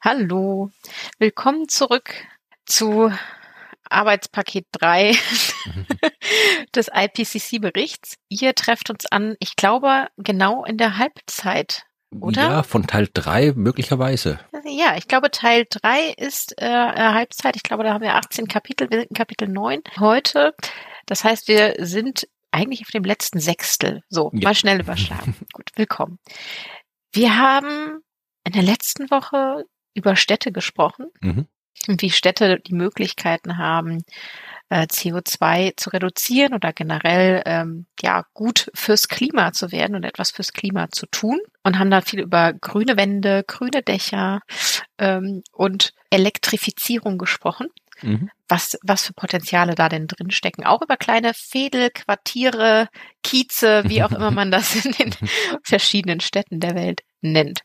Hallo. Willkommen zurück zu Arbeitspaket 3 des IPCC-Berichts. Ihr trefft uns an, ich glaube, genau in der Halbzeit oder? Ja, von Teil 3 möglicherweise. Ja, ich glaube, Teil 3 ist äh, Halbzeit. Ich glaube, da haben wir 18 Kapitel, wir sind in Kapitel 9 heute. Das heißt, wir sind eigentlich auf dem letzten Sechstel. So, ja. mal schnell überschlagen. Gut, willkommen. Wir haben in der letzten Woche über Städte gesprochen mhm. und wie Städte die Möglichkeiten haben, äh, CO2 zu reduzieren oder generell ähm, ja gut fürs Klima zu werden und etwas fürs Klima zu tun und haben da viel über grüne Wände, grüne Dächer ähm, und Elektrifizierung gesprochen. Mhm. Was, was für Potenziale da denn drin stecken. Auch über kleine Fädel, Quartiere, Kieze, wie auch immer man das in den verschiedenen Städten der Welt nennt.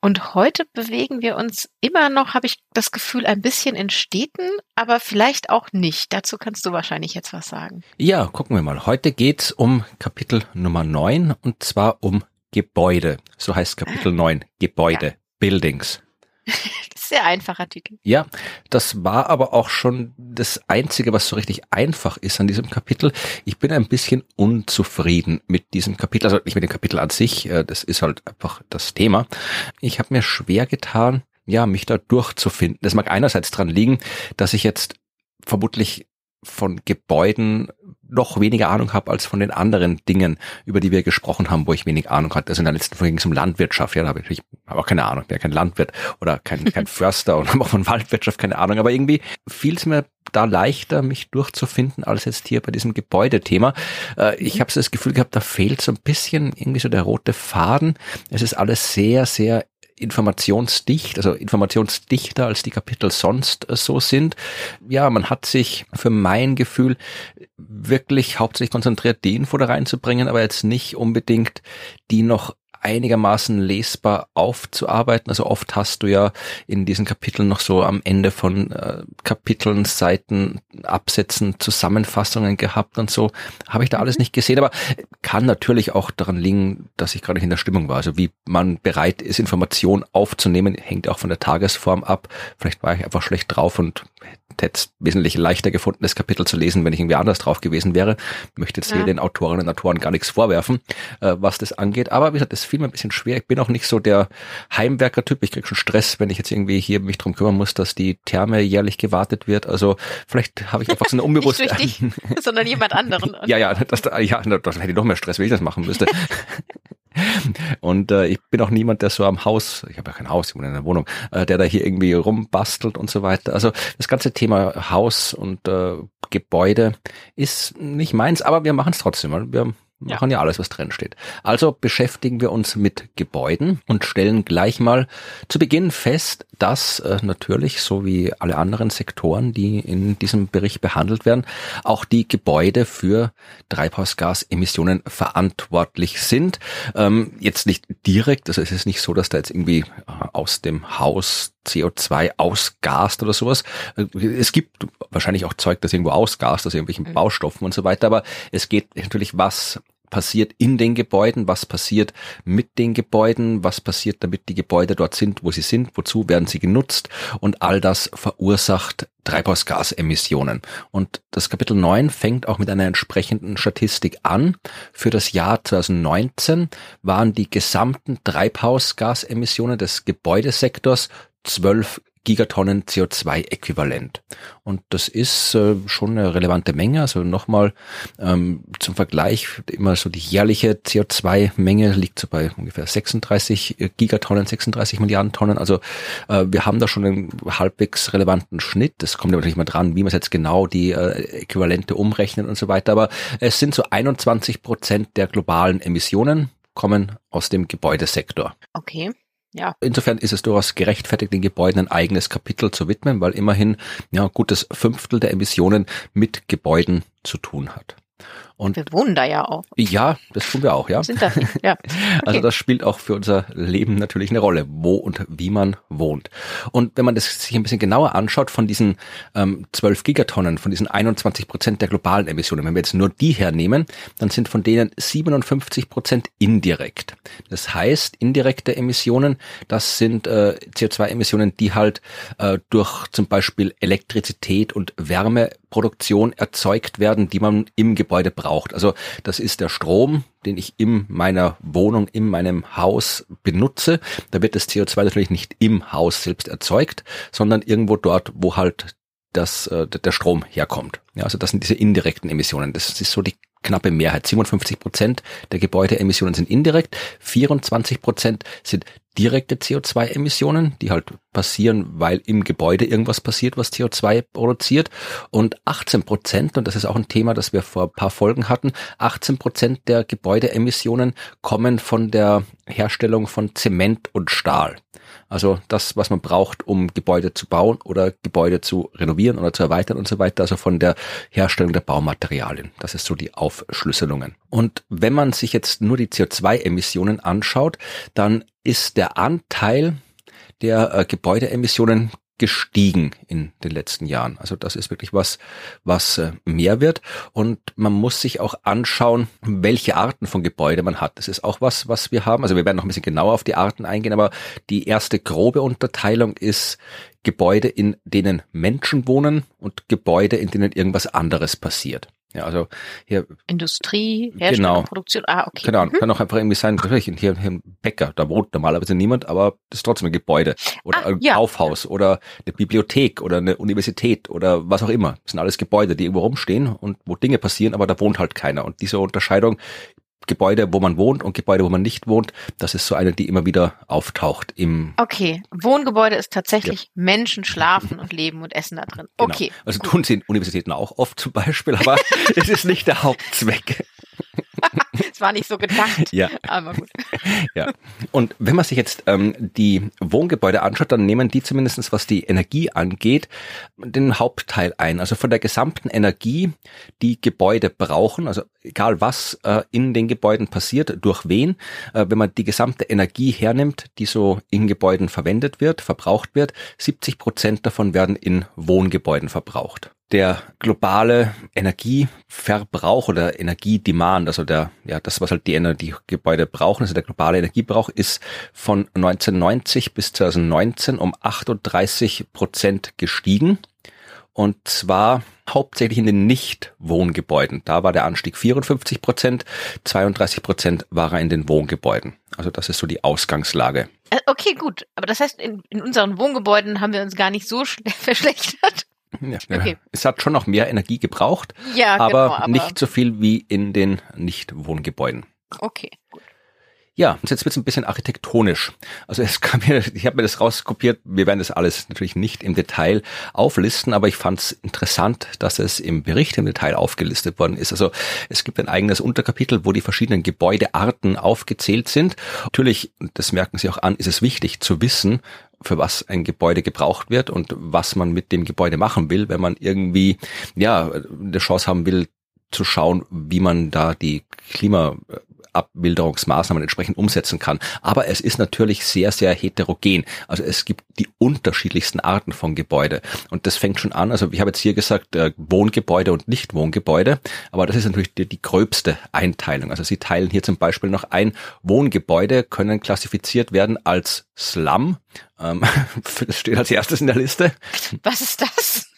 Und heute bewegen wir uns immer noch, habe ich das Gefühl, ein bisschen in Städten, aber vielleicht auch nicht. Dazu kannst du wahrscheinlich jetzt was sagen. Ja, gucken wir mal. Heute geht's um Kapitel Nummer 9 und zwar um Gebäude. So heißt Kapitel 9. Gebäude. Ja. Buildings. Sehr einfacher Titel. Ja, das war aber auch schon das Einzige, was so richtig einfach ist an diesem Kapitel. Ich bin ein bisschen unzufrieden mit diesem Kapitel, also nicht mit dem Kapitel an sich, äh, das ist halt einfach das Thema. Ich habe mir schwer getan, ja, mich da durchzufinden. Das mag einerseits dran liegen, dass ich jetzt vermutlich von Gebäuden noch weniger Ahnung habe als von den anderen Dingen, über die wir gesprochen haben, wo ich wenig Ahnung hatte. Also in der letzten Folge ging es um Landwirtschaft, ja, da habe ich hab auch keine Ahnung, bin ja kein Landwirt oder kein, kein Förster und habe auch von Waldwirtschaft keine Ahnung, aber irgendwie fiel es mir da leichter, mich durchzufinden, als jetzt hier bei diesem Gebäudethema. Äh, ich habe so das Gefühl gehabt, da fehlt so ein bisschen irgendwie so der rote Faden. Es ist alles sehr, sehr informationsdicht, also informationsdichter als die Kapitel sonst äh, so sind. Ja, man hat sich für mein Gefühl wirklich hauptsächlich konzentriert, die Info da reinzubringen, aber jetzt nicht unbedingt die noch einigermaßen lesbar aufzuarbeiten. Also oft hast du ja in diesen Kapiteln noch so am Ende von äh, Kapiteln, Seiten, Absätzen, Zusammenfassungen gehabt und so. Habe ich da alles mhm. nicht gesehen, aber kann natürlich auch daran liegen, dass ich gerade nicht in der Stimmung war. Also wie man bereit ist, Informationen aufzunehmen, hängt auch von der Tagesform ab. Vielleicht war ich einfach schlecht drauf und hätte es wesentlich leichter gefunden, das Kapitel zu lesen, wenn ich irgendwie anders drauf gewesen wäre. Ich möchte jetzt ja. hier den Autorinnen und Autoren gar nichts vorwerfen, äh, was das angeht. Aber wie gesagt, das fiel mir ein bisschen schwer. Ich bin auch nicht so der Heimwerker-Typ. Ich krieg schon Stress, wenn ich jetzt irgendwie hier mich drum kümmern muss, dass die Therme jährlich gewartet wird. Also vielleicht habe ich einfach so eine unbewusste... nicht durch dich, sondern jemand anderen. ja, ja, das, ja, das hätte ich noch mehr Stress, wenn ich das machen müsste. Und äh, ich bin auch niemand, der so am Haus, ich habe ja kein Haus, ich wohne in einer Wohnung, äh, der da hier irgendwie rumbastelt und so weiter. Also das ganze Thema Haus und äh, Gebäude ist nicht meins, aber wir machen es trotzdem. Wir wir machen ja. alles, was drin steht. Also beschäftigen wir uns mit Gebäuden und stellen gleich mal zu Beginn fest, dass äh, natürlich, so wie alle anderen Sektoren, die in diesem Bericht behandelt werden, auch die Gebäude für Treibhausgasemissionen verantwortlich sind. Ähm, jetzt nicht direkt, also es ist nicht so, dass da jetzt irgendwie äh, aus dem Haus CO2 ausgast oder sowas. Äh, es gibt wahrscheinlich auch Zeug, das irgendwo ausgast, aus irgendwelchen mhm. Baustoffen und so weiter, aber es geht natürlich, was passiert in den Gebäuden, was passiert mit den Gebäuden, was passiert, damit die Gebäude dort sind, wo sie sind, wozu werden sie genutzt und all das verursacht Treibhausgasemissionen. Und das Kapitel 9 fängt auch mit einer entsprechenden Statistik an. Für das Jahr 2019 waren die gesamten Treibhausgasemissionen des Gebäudesektors 12 Gigatonnen CO2-Äquivalent. Und das ist äh, schon eine relevante Menge. Also nochmal ähm, zum Vergleich, immer so die jährliche CO2-Menge liegt so bei ungefähr 36 äh, Gigatonnen, 36 Milliarden Tonnen. Also äh, wir haben da schon einen halbwegs relevanten Schnitt. Das kommt natürlich mal dran, wie man jetzt genau die äh, Äquivalente umrechnet und so weiter. Aber es sind so 21 Prozent der globalen Emissionen kommen aus dem Gebäudesektor. Okay. Ja. Insofern ist es durchaus gerechtfertigt, den Gebäuden ein eigenes Kapitel zu widmen, weil immerhin ja gutes Fünftel der Emissionen mit Gebäuden zu tun hat. Und wir wohnen da ja auch. Ja, das tun wir auch, ja. Sind da, ja. Okay. Also das spielt auch für unser Leben natürlich eine Rolle, wo und wie man wohnt. Und wenn man das sich ein bisschen genauer anschaut, von diesen ähm, 12 Gigatonnen, von diesen 21 Prozent der globalen Emissionen, wenn wir jetzt nur die hernehmen, dann sind von denen 57 Prozent indirekt. Das heißt, indirekte Emissionen, das sind äh, CO2-Emissionen, die halt äh, durch zum Beispiel Elektrizität und Wärmeproduktion erzeugt werden, die man im Gebäude braucht braucht. Also das ist der Strom, den ich in meiner Wohnung, in meinem Haus benutze. Da wird das CO2 natürlich nicht im Haus selbst erzeugt, sondern irgendwo dort, wo halt das, äh, der Strom herkommt. Ja, also das sind diese indirekten Emissionen. Das ist so die knappe Mehrheit. 57 Prozent der Gebäudeemissionen sind indirekt, 24 Prozent sind direkte CO2-Emissionen, die halt passieren, weil im Gebäude irgendwas passiert, was CO2 produziert. Und 18 Prozent, und das ist auch ein Thema, das wir vor ein paar Folgen hatten, 18 Prozent der Gebäudeemissionen kommen von der Herstellung von Zement und Stahl. Also das, was man braucht, um Gebäude zu bauen oder Gebäude zu renovieren oder zu erweitern und so weiter. Also von der Herstellung der Baumaterialien. Das ist so die Aufschlüsselungen. Und wenn man sich jetzt nur die CO2-Emissionen anschaut, dann ist der Anteil der äh, Gebäudeemissionen gestiegen in den letzten Jahren. Also das ist wirklich was, was äh, mehr wird. Und man muss sich auch anschauen, welche Arten von Gebäude man hat. Das ist auch was, was wir haben. Also wir werden noch ein bisschen genauer auf die Arten eingehen, aber die erste grobe Unterteilung ist Gebäude, in denen Menschen wohnen und Gebäude, in denen irgendwas anderes passiert. Ja, also hier. Industrie, Herstellung, genau, Produktion. Ah, okay. Genau, mhm. kann auch einfach irgendwie sein, hier, hier ein Bäcker, da wohnt normalerweise niemand, aber das ist trotzdem ein Gebäude. Oder ah, ein ja. Kaufhaus oder eine Bibliothek oder eine Universität oder was auch immer. Das sind alles Gebäude, die irgendwo rumstehen und wo Dinge passieren, aber da wohnt halt keiner. Und diese Unterscheidung Gebäude, wo man wohnt und Gebäude, wo man nicht wohnt. Das ist so eine, die immer wieder auftaucht im. Okay, Wohngebäude ist tatsächlich ja. Menschen schlafen und leben und essen da drin. Genau. Okay. Also gut. tun sie in Universitäten auch oft zum Beispiel, aber es ist nicht der Hauptzweck. Es war nicht so gedacht. Ja. Aber gut. Ja. Und wenn man sich jetzt ähm, die Wohngebäude anschaut, dann nehmen die zumindestens, was die Energie angeht, den Hauptteil ein. Also von der gesamten Energie, die Gebäude brauchen, also egal was äh, in den Gebäuden passiert, durch wen, äh, wenn man die gesamte Energie hernimmt, die so in Gebäuden verwendet wird, verbraucht wird, 70 Prozent davon werden in Wohngebäuden verbraucht der globale Energieverbrauch oder Energiedemand, also der, ja, das, was halt die Energiegebäude brauchen, also der globale Energiebrauch ist von 1990 bis 2019 um 38 Prozent gestiegen. Und zwar hauptsächlich in den Nicht-Wohngebäuden. Da war der Anstieg 54 Prozent, 32 Prozent war er in den Wohngebäuden. Also das ist so die Ausgangslage. Äh, okay, gut. Aber das heißt, in, in unseren Wohngebäuden haben wir uns gar nicht so verschlechtert. Ja, okay. Es hat schon noch mehr Energie gebraucht, ja, aber, genau, aber nicht so viel wie in den Nicht-Wohngebäuden. Okay, gut. Ja, und jetzt wird's ein bisschen architektonisch. Also es kam mir, ich habe mir das rauskopiert, wir werden das alles natürlich nicht im Detail auflisten, aber ich fand es interessant, dass es im Bericht im Detail aufgelistet worden ist. Also es gibt ein eigenes Unterkapitel, wo die verschiedenen Gebäudearten aufgezählt sind. Natürlich, das merken Sie auch an, ist es wichtig zu wissen, für was ein Gebäude gebraucht wird und was man mit dem Gebäude machen will, wenn man irgendwie ja eine Chance haben will zu schauen, wie man da die Klima Abwilderungsmaßnahmen entsprechend umsetzen kann. Aber es ist natürlich sehr, sehr heterogen. Also es gibt die unterschiedlichsten Arten von Gebäude. Und das fängt schon an, also ich habe jetzt hier gesagt, äh, Wohngebäude und Nicht-Wohngebäude, aber das ist natürlich die, die gröbste Einteilung. Also Sie teilen hier zum Beispiel noch ein, Wohngebäude können klassifiziert werden als Slum. Ähm, das steht als erstes in der Liste. Was ist das?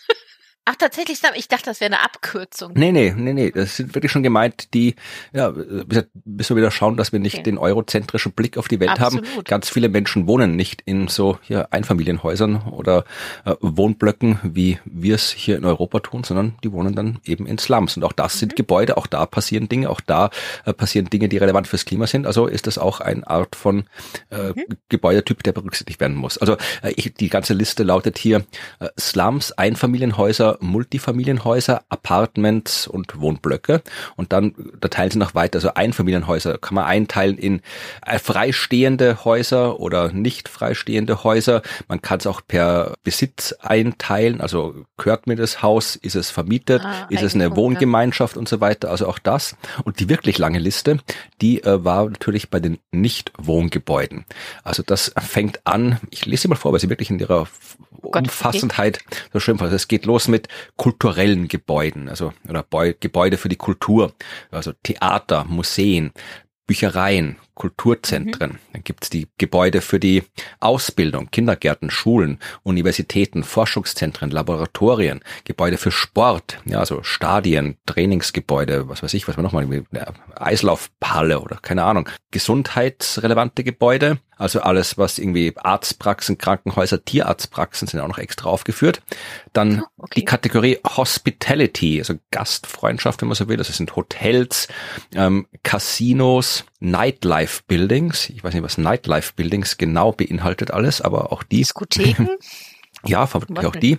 Ach, tatsächlich, ich dachte, das wäre eine Abkürzung. Nee, nee, nee, nee. Das sind wirklich schon gemeint, die, ja, müssen wir wieder schauen, dass wir nicht okay. den eurozentrischen Blick auf die Welt Absolut. haben. Ganz viele Menschen wohnen nicht in so hier Einfamilienhäusern oder äh, Wohnblöcken, wie wir es hier in Europa tun, sondern die wohnen dann eben in Slums. Und auch das mhm. sind Gebäude, auch da passieren Dinge, auch da äh, passieren Dinge, die relevant fürs Klima sind. Also ist das auch eine Art von äh, mhm. Gebäudetyp, der berücksichtigt werden muss. Also äh, ich, die ganze Liste lautet hier äh, Slums, Einfamilienhäuser, Multifamilienhäuser, Apartments und Wohnblöcke. Und dann, da teilen sie noch weiter. Also Einfamilienhäuser kann man einteilen in äh, freistehende Häuser oder nicht freistehende Häuser. Man kann es auch per Besitz einteilen. Also gehört mir das Haus? Ist es vermietet? Ah, ist es eine Wohngemeinschaft und so weiter? Also auch das. Und die wirklich lange Liste, die äh, war natürlich bei den Nicht-Wohngebäuden. Also das fängt an, ich lese sie mal vor, weil sie wirklich in ihrer Gott, Umfassendheit okay. so schön war. Es geht los mit kulturellen Gebäuden, also oder Gebäude für die Kultur, also Theater, Museen, Büchereien, Kulturzentren. Mhm. Dann gibt's die Gebäude für die Ausbildung, Kindergärten, Schulen, Universitäten, Forschungszentren, Laboratorien, Gebäude für Sport, ja, also Stadien, Trainingsgebäude, was weiß ich, was man nochmal, Eislaufhalle oder keine Ahnung, gesundheitsrelevante Gebäude, also alles, was irgendwie Arztpraxen, Krankenhäuser, Tierarztpraxen sind auch noch extra aufgeführt. Dann ah, okay. die Kategorie Hospitality, also Gastfreundschaft, wenn man so will. Das sind Hotels, ähm, Casinos, Nightlife Buildings. Ich weiß nicht, was Nightlife Buildings genau beinhaltet alles, aber auch die. Diskotheken? Ja, vermutlich auch die.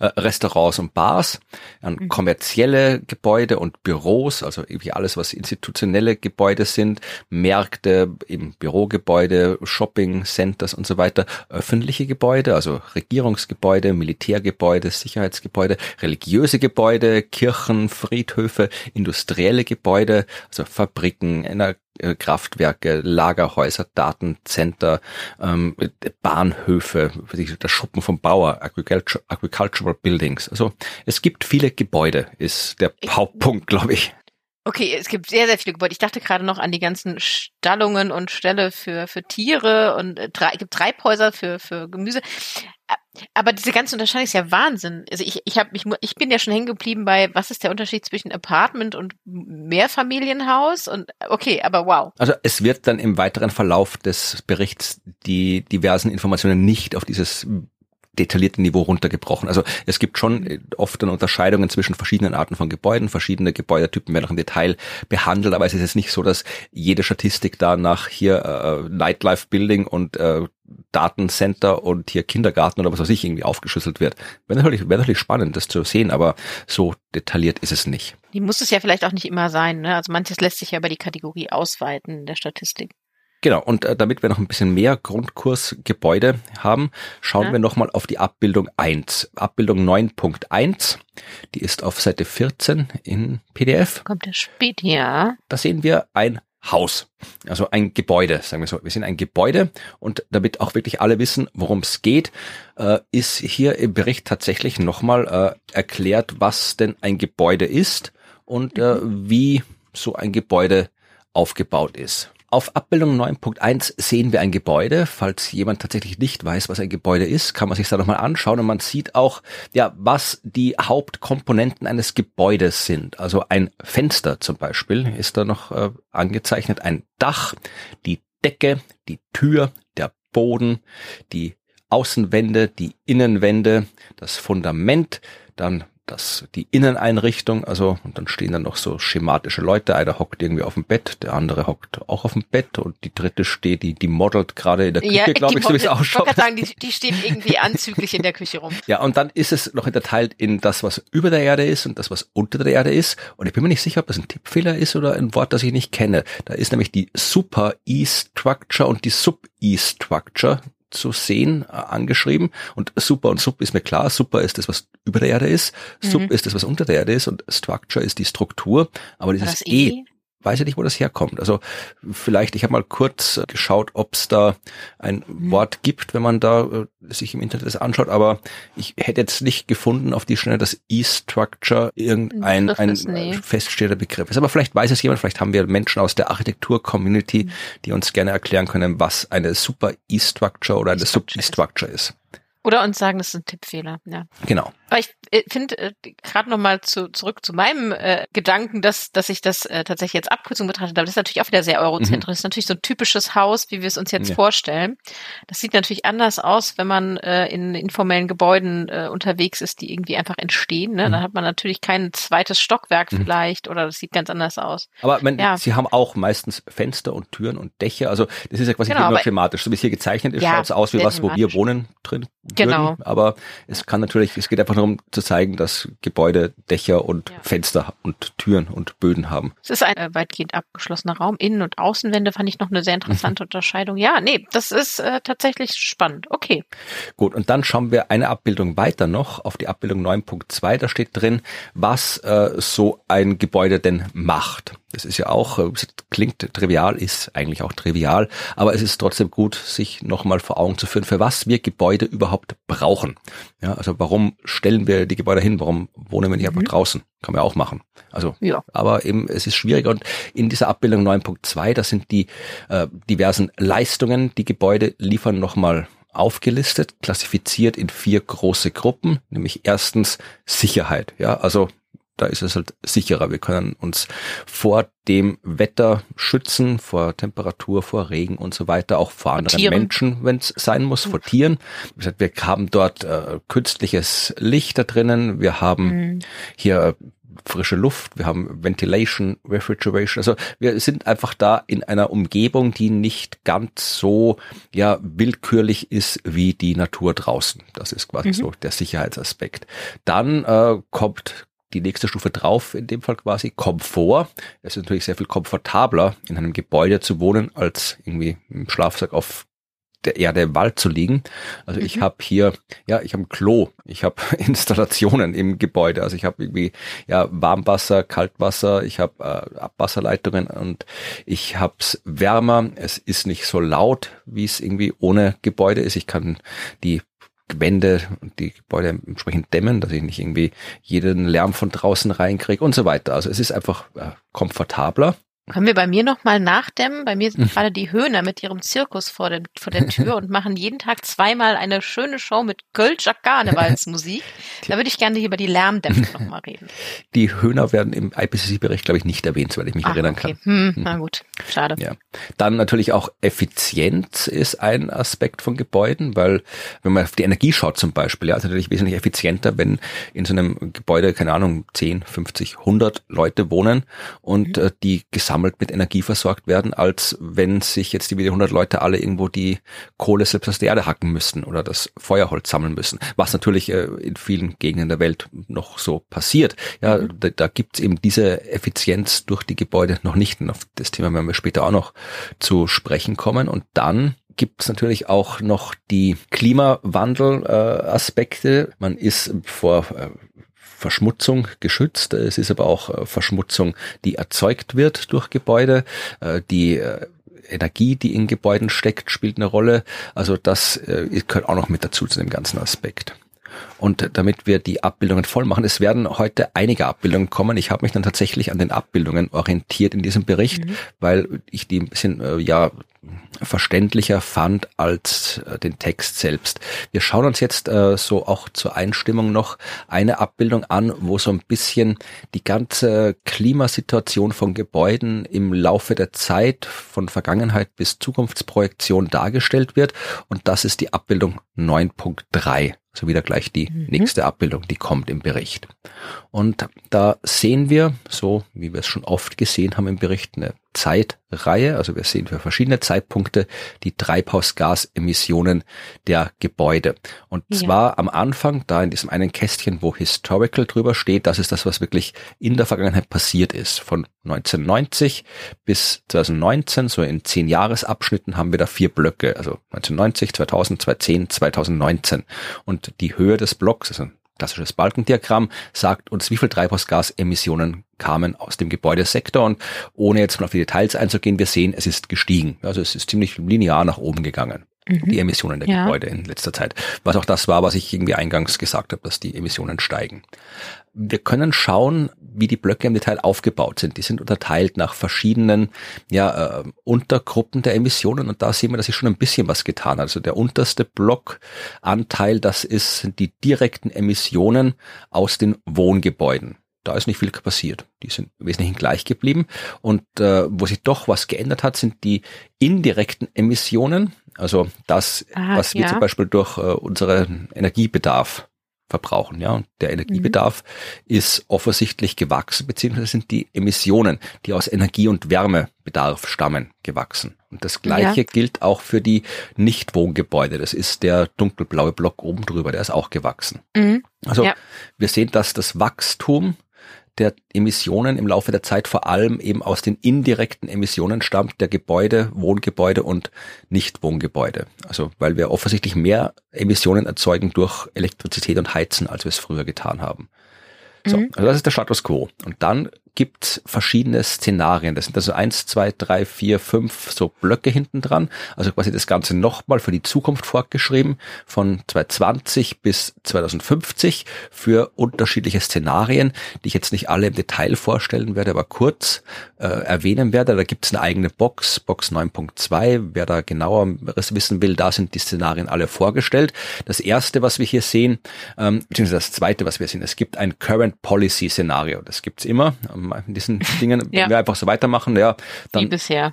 Äh, Restaurants und Bars, dann mhm. kommerzielle Gebäude und Büros, also irgendwie alles, was institutionelle Gebäude sind, Märkte, eben Bürogebäude, Shopping Centers und so weiter, öffentliche Gebäude, also Regierungsgebäude, Militärgebäude, Sicherheitsgebäude, religiöse Gebäude, Kirchen, Friedhöfe, industrielle Gebäude, also Fabriken, äh, Kraftwerke, Lagerhäuser, Datencenter, ähm, Bahnhöfe, der Schuppen vom Bauer, Agricultural Buildings. Also es gibt viele Gebäude, ist der Hauptpunkt, glaube ich. Okay, es gibt sehr, sehr viele Gebäude. Ich dachte gerade noch an die ganzen Stallungen und Ställe für, für Tiere und äh, drei, gibt Treibhäuser für, für Gemüse. Aber diese ganze Unterscheidung ist ja Wahnsinn. Also ich, ich, hab, ich, ich bin ja schon hängen geblieben bei, was ist der Unterschied zwischen Apartment und Mehrfamilienhaus? Und okay, aber wow. Also es wird dann im weiteren Verlauf des Berichts die diversen Informationen nicht auf dieses detaillierten Niveau runtergebrochen. Also es gibt schon äh, oft dann Unterscheidungen zwischen verschiedenen Arten von Gebäuden, verschiedene Gebäudetypen werden auch im Detail behandelt, aber es ist jetzt nicht so, dass jede Statistik da nach hier äh, Nightlife Building und äh, Datencenter und hier Kindergarten oder was weiß ich irgendwie aufgeschlüsselt wird. Wäre natürlich, wäre natürlich spannend, das zu sehen, aber so detailliert ist es nicht. Die muss es ja vielleicht auch nicht immer sein. Ne? Also manches lässt sich ja über die Kategorie ausweiten in der Statistik. Genau, und äh, damit wir noch ein bisschen mehr Grundkursgebäude haben, schauen ja. wir nochmal auf die Abbildung 1. Abbildung 9.1, die ist auf Seite 14 in PDF. Kommt der spät, ja. Da sehen wir ein Haus, also ein Gebäude, sagen wir so. Wir sind ein Gebäude und damit auch wirklich alle wissen, worum es geht, äh, ist hier im Bericht tatsächlich nochmal äh, erklärt, was denn ein Gebäude ist und äh, mhm. wie so ein Gebäude aufgebaut ist. Auf Abbildung 9.1 sehen wir ein Gebäude. Falls jemand tatsächlich nicht weiß, was ein Gebäude ist, kann man sich da nochmal anschauen und man sieht auch, ja, was die Hauptkomponenten eines Gebäudes sind. Also ein Fenster zum Beispiel ist da noch äh, angezeichnet, ein Dach, die Decke, die Tür, der Boden, die Außenwände, die Innenwände, das Fundament, dann das, die Inneneinrichtung, also, und dann stehen dann noch so schematische Leute, einer hockt irgendwie auf dem Bett, der andere hockt auch auf dem Bett und die dritte steht, die, die modelt gerade in der Küche, ja, glaube ich, so wie es ausschaut. Ich sagen, die, die steht irgendwie anzüglich in der Küche rum. Ja, und dann ist es noch unterteilt in das, was über der Erde ist und das, was unter der Erde ist. Und ich bin mir nicht sicher, ob das ein Tippfehler ist oder ein Wort, das ich nicht kenne. Da ist nämlich die Super E-Structure und die Sub-E-Structure zu sehen äh, angeschrieben. Und Super und Sub ist mir klar. Super ist das, was über der Erde ist. Sub mhm. ist das, was unter der Erde ist. Und Structure ist die Struktur. Aber dieses E, e weiß ich nicht, wo das herkommt. Also vielleicht, ich habe mal kurz geschaut, ob es da ein mhm. Wort gibt, wenn man da äh, sich im Internet das anschaut, aber ich hätte jetzt nicht gefunden auf die Schnelle, dass E-Structure irgendein ein nee. feststehender Begriff ist. Aber vielleicht weiß es jemand, vielleicht haben wir Menschen aus der Architektur-Community, mhm. die uns gerne erklären können, was eine super E-Structure oder eine Sub-E-Structure ist. Oder uns sagen, das ist ein Tippfehler. Ja. Genau. Aber ich äh, finde äh, gerade nochmal zu, zurück zu meinem äh, Gedanken, dass, dass ich das äh, tatsächlich jetzt Abkürzung betrachtet habe. Das ist natürlich auch wieder sehr eurozentrisch. Mhm. Das ist natürlich so ein typisches Haus, wie wir es uns jetzt ja. vorstellen. Das sieht natürlich anders aus, wenn man äh, in informellen Gebäuden äh, unterwegs ist, die irgendwie einfach entstehen. Ne? Mhm. Da hat man natürlich kein zweites Stockwerk mhm. vielleicht oder das sieht ganz anders aus. Aber man, ja. sie haben auch meistens Fenster und Türen und Dächer. Also das ist ja quasi genau, nur schematisch. So wie es hier gezeichnet ist, ja, schaut es aus wie was, wo wir wohnen drin. genau. würden. Aber es kann natürlich, es geht einfach darum zu zeigen, dass Gebäude Dächer und ja. Fenster und Türen und Böden haben. Es ist ein äh, weitgehend abgeschlossener Raum. Innen- und Außenwände fand ich noch eine sehr interessante mhm. Unterscheidung. Ja, nee, das ist äh, tatsächlich spannend. Okay. Gut, und dann schauen wir eine Abbildung weiter noch auf die Abbildung 9.2. Da steht drin, was äh, so ein Gebäude denn macht. Das ist ja auch, äh, klingt trivial, ist eigentlich auch trivial, aber es ist trotzdem gut, sich nochmal vor Augen zu führen, für was wir Gebäude überhaupt brauchen. Ja, also warum stellen wir die Gebäude hin? Warum wohnen wir nicht mhm. einfach draußen? Kann man ja auch machen. Also, ja. aber eben, es ist schwieriger und in dieser Abbildung 9.2, das sind die äh, diversen Leistungen, die Gebäude liefern, nochmal aufgelistet, klassifiziert in vier große Gruppen, nämlich erstens Sicherheit. Ja, also da ist es halt sicherer. Wir können uns vor dem Wetter schützen, vor Temperatur, vor Regen und so weiter, auch vor anderen Tieren. Menschen, wenn es sein muss, vor Tieren. Wir haben dort äh, künstliches Licht da drinnen, wir haben mhm. hier äh, frische Luft, wir haben Ventilation, Refrigeration. Also wir sind einfach da in einer Umgebung, die nicht ganz so ja willkürlich ist wie die Natur draußen. Das ist quasi mhm. so der Sicherheitsaspekt. Dann äh, kommt die nächste Stufe drauf, in dem Fall quasi Komfort. Es ist natürlich sehr viel komfortabler, in einem Gebäude zu wohnen, als irgendwie im Schlafsack auf der Erde im Wald zu liegen. Also mhm. ich habe hier, ja, ich habe ein Klo, ich habe Installationen im Gebäude, also ich habe irgendwie ja Warmwasser, Kaltwasser, ich habe äh, Abwasserleitungen und ich habe es wärmer. Es ist nicht so laut, wie es irgendwie ohne Gebäude ist. Ich kann die Wände und die Gebäude entsprechend dämmen, dass ich nicht irgendwie jeden Lärm von draußen reinkriege und so weiter. Also es ist einfach äh, komfortabler. Können wir bei mir noch mal nachdämmen? Bei mir sind hm. gerade die Höhner mit ihrem Zirkus vor, dem, vor der Tür und machen jeden Tag zweimal eine schöne Show mit Kölscher Karnevalsmusik. Da würde ich gerne über die Lärmdämmung noch mal reden. Die Höhner werden im IPCC-Bericht, glaube ich, nicht erwähnt, weil ich mich Ach, erinnern okay. kann. Hm, hm. Na gut, schade. Ja. Dann natürlich auch Effizienz ist ein Aspekt von Gebäuden, weil wenn man auf die Energie schaut zum Beispiel, ja, ist natürlich wesentlich effizienter, wenn in so einem Gebäude, keine Ahnung, 10, 50, 100 Leute wohnen und mhm. äh, die gesamte gesammelt mit Energie versorgt werden, als wenn sich jetzt die wieder 100 Leute alle irgendwo die Kohle selbst aus der Erde hacken müssten oder das Feuerholz sammeln müssen, was natürlich äh, in vielen Gegenden der Welt noch so passiert. Ja, mhm. da, da gibt es eben diese Effizienz durch die Gebäude noch nicht. Und auf das Thema werden wir später auch noch zu sprechen kommen. Und dann gibt es natürlich auch noch die Klimawandel-Aspekte. Äh, Man ist vor äh, Verschmutzung geschützt. Es ist aber auch äh, Verschmutzung, die erzeugt wird durch Gebäude. Äh, die äh, Energie, die in Gebäuden steckt, spielt eine Rolle. Also das gehört auch noch mit dazu zu dem ganzen Aspekt. Und damit wir die Abbildungen voll machen, es werden heute einige Abbildungen kommen. Ich habe mich dann tatsächlich an den Abbildungen orientiert in diesem Bericht, mhm. weil ich die ein bisschen äh, ja verständlicher fand als äh, den Text selbst. Wir schauen uns jetzt äh, so auch zur Einstimmung noch eine Abbildung an, wo so ein bisschen die ganze Klimasituation von Gebäuden im Laufe der Zeit von Vergangenheit bis Zukunftsprojektion dargestellt wird. Und das ist die Abbildung 9.3 so wieder gleich die mhm. nächste Abbildung, die kommt im Bericht. Und da sehen wir, so wie wir es schon oft gesehen haben im Bericht, eine Zeitreihe. Also wir sehen für verschiedene Zeitpunkte die Treibhausgasemissionen der Gebäude. Und ja. zwar am Anfang, da in diesem einen Kästchen, wo Historical drüber steht, das ist das, was wirklich in der Vergangenheit passiert ist. Von 1990 bis 2019, so in zehn Jahresabschnitten haben wir da vier Blöcke. Also 1990, 2000, 2010, 2019. Und die Höhe des Blocks, also klassisches Balkendiagramm, sagt uns, wie viel Treibhausgasemissionen kamen aus dem Gebäudesektor. Und ohne jetzt mal auf die Details einzugehen, wir sehen, es ist gestiegen. Also es ist ziemlich linear nach oben gegangen. Mhm. Die Emissionen der ja. Gebäude in letzter Zeit. Was auch das war, was ich irgendwie eingangs gesagt habe, dass die Emissionen steigen. Wir können schauen, wie die Blöcke im Detail aufgebaut sind. Die sind unterteilt nach verschiedenen ja, äh, Untergruppen der Emissionen und da sehen wir, dass sich schon ein bisschen was getan hat. Also der unterste Blockanteil, das ist die direkten Emissionen aus den Wohngebäuden. Da ist nicht viel passiert. Die sind wesentlich gleich geblieben. Und äh, wo sich doch was geändert hat, sind die indirekten Emissionen. Also das, ah, was wir ja. zum Beispiel durch äh, unseren Energiebedarf verbrauchen. Ja, und der Energiebedarf mhm. ist offensichtlich gewachsen, beziehungsweise sind die Emissionen, die aus Energie- und Wärmebedarf stammen, gewachsen. Und das Gleiche ja. gilt auch für die Nichtwohngebäude. Das ist der dunkelblaue Block oben drüber, der ist auch gewachsen. Mhm. Also ja. wir sehen, dass das Wachstum der Emissionen im Laufe der Zeit vor allem eben aus den indirekten Emissionen stammt, der Gebäude, Wohngebäude und Nichtwohngebäude. Also weil wir offensichtlich mehr Emissionen erzeugen durch Elektrizität und Heizen, als wir es früher getan haben. So, mhm. also das ist der Status quo. Und dann gibt verschiedene Szenarien. Das sind also eins, zwei, drei, vier, fünf so Blöcke hinten dran. Also quasi das Ganze nochmal für die Zukunft fortgeschrieben von 2020 bis 2050 für unterschiedliche Szenarien, die ich jetzt nicht alle im Detail vorstellen werde, aber kurz äh, erwähnen werde. Da gibt es eine eigene Box, Box 9.2. Wer da genaueres wissen will, da sind die Szenarien alle vorgestellt. Das erste, was wir hier sehen, ähm, beziehungsweise das zweite, was wir sehen, es gibt ein Current Policy Szenario. Das gibt's immer. Ähm, in diesen Dingen, ja. wenn wir einfach so weitermachen, ja, dann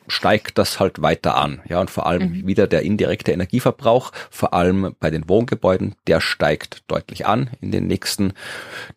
steigt das halt weiter an. Ja, und vor allem mhm. wieder der indirekte Energieverbrauch, vor allem bei den Wohngebäuden, der steigt deutlich an in den nächsten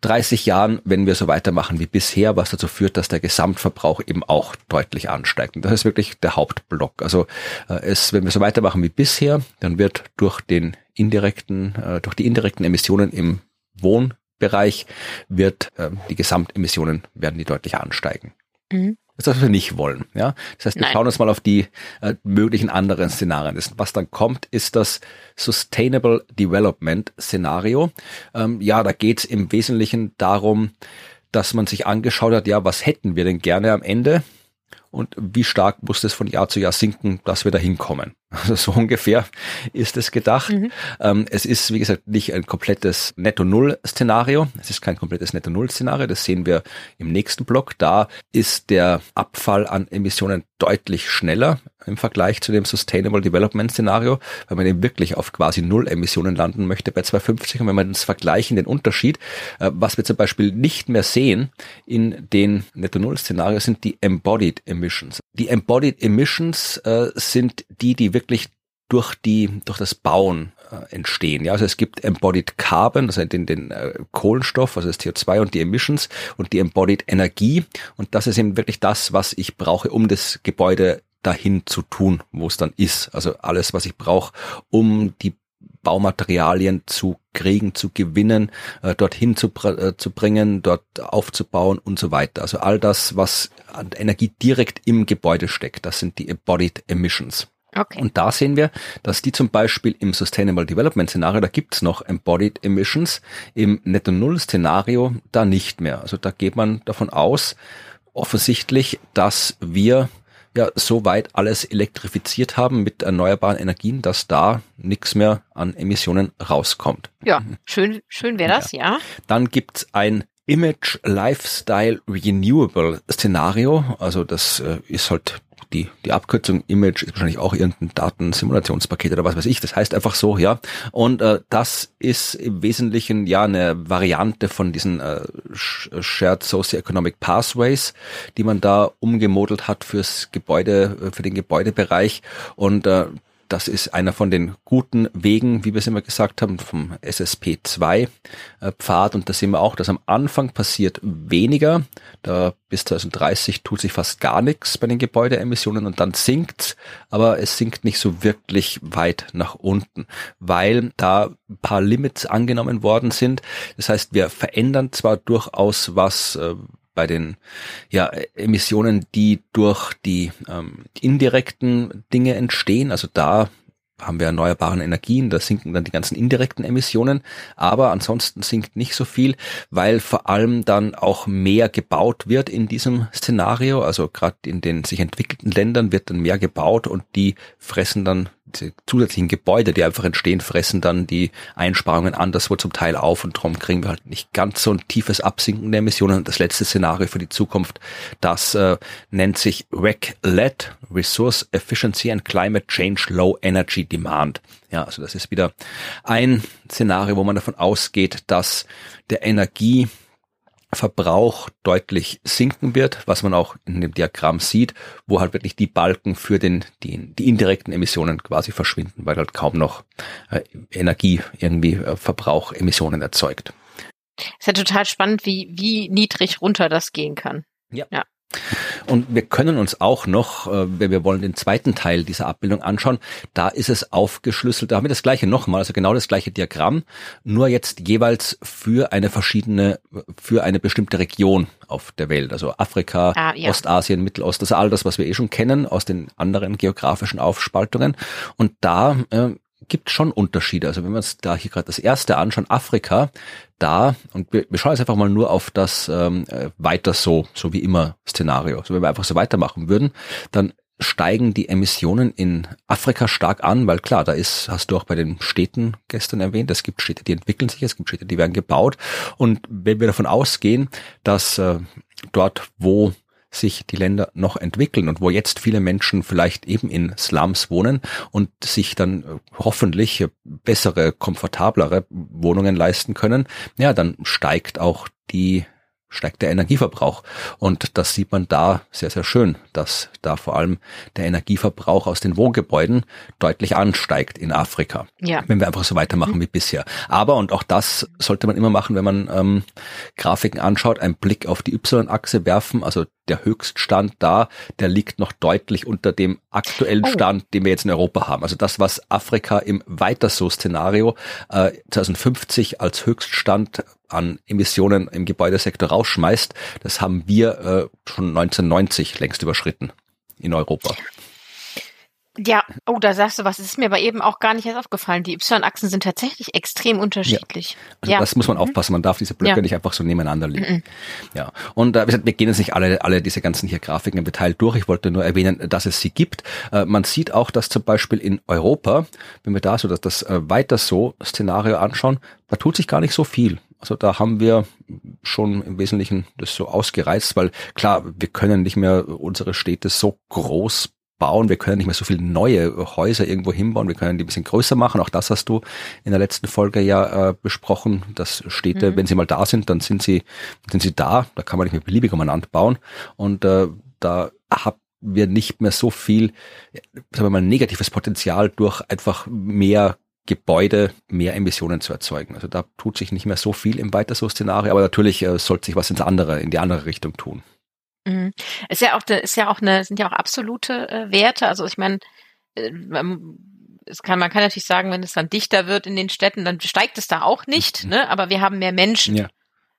30 Jahren, wenn wir so weitermachen wie bisher, was dazu führt, dass der Gesamtverbrauch eben auch deutlich ansteigt. Und das ist wirklich der Hauptblock. Also äh, es, wenn wir so weitermachen wie bisher, dann wird durch den indirekten, äh, durch die indirekten Emissionen im Wohn Bereich wird äh, die Gesamtemissionen werden die deutlich ansteigen. Mhm. Das ist das, was wir nicht wollen. Ja, das heißt, wir Nein. schauen uns mal auf die äh, möglichen anderen Szenarien. Das, was dann kommt, ist das Sustainable Development Szenario. Ähm, ja, da geht es im Wesentlichen darum, dass man sich angeschaut hat, ja, was hätten wir denn gerne am Ende? Und wie stark muss das von Jahr zu Jahr sinken, dass wir da hinkommen. Also so ungefähr ist es gedacht. Mhm. Ähm, es ist, wie gesagt, nicht ein komplettes Netto-Null-Szenario. Es ist kein komplettes Netto-Null-Szenario. Das sehen wir im nächsten Block. Da ist der Abfall an Emissionen deutlich schneller im Vergleich zu dem Sustainable Development Szenario, weil man eben wirklich auf quasi Null Emissionen landen möchte bei 250. Und wenn man das vergleichen, den Unterschied, äh, was wir zum Beispiel nicht mehr sehen in den Netto-Null-Szenarios sind die Embodied Emissions. Die Embodied Emissions äh, sind die, die wirklich durch die durch das Bauen äh, entstehen. Ja, also es gibt Embodied Carbon, also den, den äh, Kohlenstoff, also das CO2 und die Emissions und die Embodied Energie und das ist eben wirklich das, was ich brauche, um das Gebäude dahin zu tun, wo es dann ist. Also alles, was ich brauche, um die Baumaterialien zu kriegen, zu gewinnen, äh, dorthin zu, äh, zu bringen, dort aufzubauen und so weiter. Also all das, was an Energie direkt im Gebäude steckt, das sind die Embodied Emissions. Okay. Und da sehen wir, dass die zum Beispiel im Sustainable Development Szenario, da gibt's noch Embodied Emissions, im Netto-Null-Szenario da nicht mehr. Also da geht man davon aus, offensichtlich, dass wir ja soweit alles elektrifiziert haben mit erneuerbaren Energien, dass da nichts mehr an Emissionen rauskommt. Ja, schön, schön wäre das, ja. ja. Dann gibt's ein Image Lifestyle Renewable Szenario. Also das äh, ist halt die, die Abkürzung Image ist wahrscheinlich auch irgendein Datensimulationspaket oder was weiß ich. Das heißt einfach so, ja. Und äh, das ist im Wesentlichen ja eine Variante von diesen äh, Shared Socioeconomic Pathways, die man da umgemodelt hat fürs Gebäude, äh, für den Gebäudebereich. Und äh, das ist einer von den guten Wegen, wie wir es immer gesagt haben, vom SSP2-Pfad. Äh, und da sehen wir auch, dass am Anfang passiert weniger. Da bis 2030 tut sich fast gar nichts bei den Gebäudeemissionen und dann sinkt aber es sinkt nicht so wirklich weit nach unten, weil da ein paar Limits angenommen worden sind. Das heißt, wir verändern zwar durchaus was, äh, bei den ja, Emissionen, die durch die ähm, indirekten Dinge entstehen. Also da haben wir erneuerbaren Energien, da sinken dann die ganzen indirekten Emissionen, aber ansonsten sinkt nicht so viel, weil vor allem dann auch mehr gebaut wird in diesem Szenario. Also gerade in den sich entwickelten Ländern wird dann mehr gebaut und die fressen dann zusätzlichen Gebäude, die einfach entstehen, fressen dann die Einsparungen anderswo zum Teil auf und darum kriegen wir halt nicht ganz so ein tiefes Absinken der Emissionen. Das letzte Szenario für die Zukunft, das äh, nennt sich REC-LED, Resource Efficiency and Climate Change Low Energy Demand. Ja, also das ist wieder ein Szenario, wo man davon ausgeht, dass der Energie Verbrauch deutlich sinken wird, was man auch in dem Diagramm sieht, wo halt wirklich die Balken für den, die, die indirekten Emissionen quasi verschwinden, weil halt kaum noch äh, Energie irgendwie äh, Verbrauch Emissionen erzeugt. Ist ja total spannend, wie, wie niedrig runter das gehen kann. Ja. ja. Und wir können uns auch noch, äh, wenn wir wollen, den zweiten Teil dieser Abbildung anschauen. Da ist es aufgeschlüsselt. Da haben wir das gleiche nochmal, also genau das gleiche Diagramm, nur jetzt jeweils für eine verschiedene, für eine bestimmte Region auf der Welt. Also Afrika, ah, ja. Ostasien, Mittelost, also all das, was wir eh schon kennen aus den anderen geografischen Aufspaltungen. Und da äh, gibt schon Unterschiede. Also wenn wir uns da hier gerade das erste anschauen, Afrika, da, und wir, wir schauen jetzt einfach mal nur auf das ähm, äh, weiter so, so wie immer Szenario. Also wenn wir einfach so weitermachen würden, dann steigen die Emissionen in Afrika stark an, weil klar, da ist, hast du auch bei den Städten gestern erwähnt, es gibt Städte, die entwickeln sich, es gibt Städte, die werden gebaut. Und wenn wir davon ausgehen, dass äh, dort, wo sich die Länder noch entwickeln und wo jetzt viele Menschen vielleicht eben in Slums wohnen und sich dann äh, hoffentlich bessere, komfortablere Wohnungen leisten können, ja, dann steigt auch die steigt der Energieverbrauch. Und das sieht man da sehr, sehr schön, dass da vor allem der Energieverbrauch aus den Wohngebäuden deutlich ansteigt in Afrika. Ja. Wenn wir einfach so weitermachen mhm. wie bisher. Aber, und auch das sollte man immer machen, wenn man ähm, Grafiken anschaut, einen Blick auf die Y-Achse werfen, also der Höchststand da, der liegt noch deutlich unter dem aktuellen oh. Stand, den wir jetzt in Europa haben. Also das, was Afrika im weiter so Szenario äh, 2050 als Höchststand an Emissionen im Gebäudesektor rausschmeißt, das haben wir äh, schon 1990 längst überschritten in Europa. Ja, oh, da sagst du was. Es ist mir aber eben auch gar nicht erst aufgefallen. Die Y-Achsen sind tatsächlich extrem unterschiedlich. Ja. Also ja. Das muss man aufpassen. Man darf diese Blöcke ja. nicht einfach so nebeneinander legen. Mhm. Ja. Und äh, wir gehen jetzt nicht alle, alle diese ganzen hier Grafiken im Detail durch. Ich wollte nur erwähnen, dass es sie gibt. Äh, man sieht auch, dass zum Beispiel in Europa, wenn wir da so dass das äh, weiter so Szenario anschauen, da tut sich gar nicht so viel. Also da haben wir schon im Wesentlichen das so ausgereizt, weil klar, wir können nicht mehr unsere Städte so groß bauen, wir können nicht mehr so viele neue Häuser irgendwo hinbauen, wir können die ein bisschen größer machen. Auch das hast du in der letzten Folge ja äh, besprochen, dass Städte, mhm. wenn sie mal da sind, dann sind sie, sind sie da, da kann man nicht mehr beliebig umeinander bauen. Und äh, da haben wir nicht mehr so viel, sagen wir mal, negatives Potenzial durch einfach mehr Gebäude mehr Emissionen zu erzeugen. Also da tut sich nicht mehr so viel im Weiter-so-Szenario, aber natürlich äh, sollte sich was ins andere, in die andere Richtung tun. Mhm. Ist ja auch, ist ja auch eine, sind ja auch absolute äh, Werte. Also ich meine, äh, es kann, man kann natürlich sagen, wenn es dann dichter wird in den Städten, dann steigt es da auch nicht, mhm. ne? Aber wir haben mehr Menschen. Ja.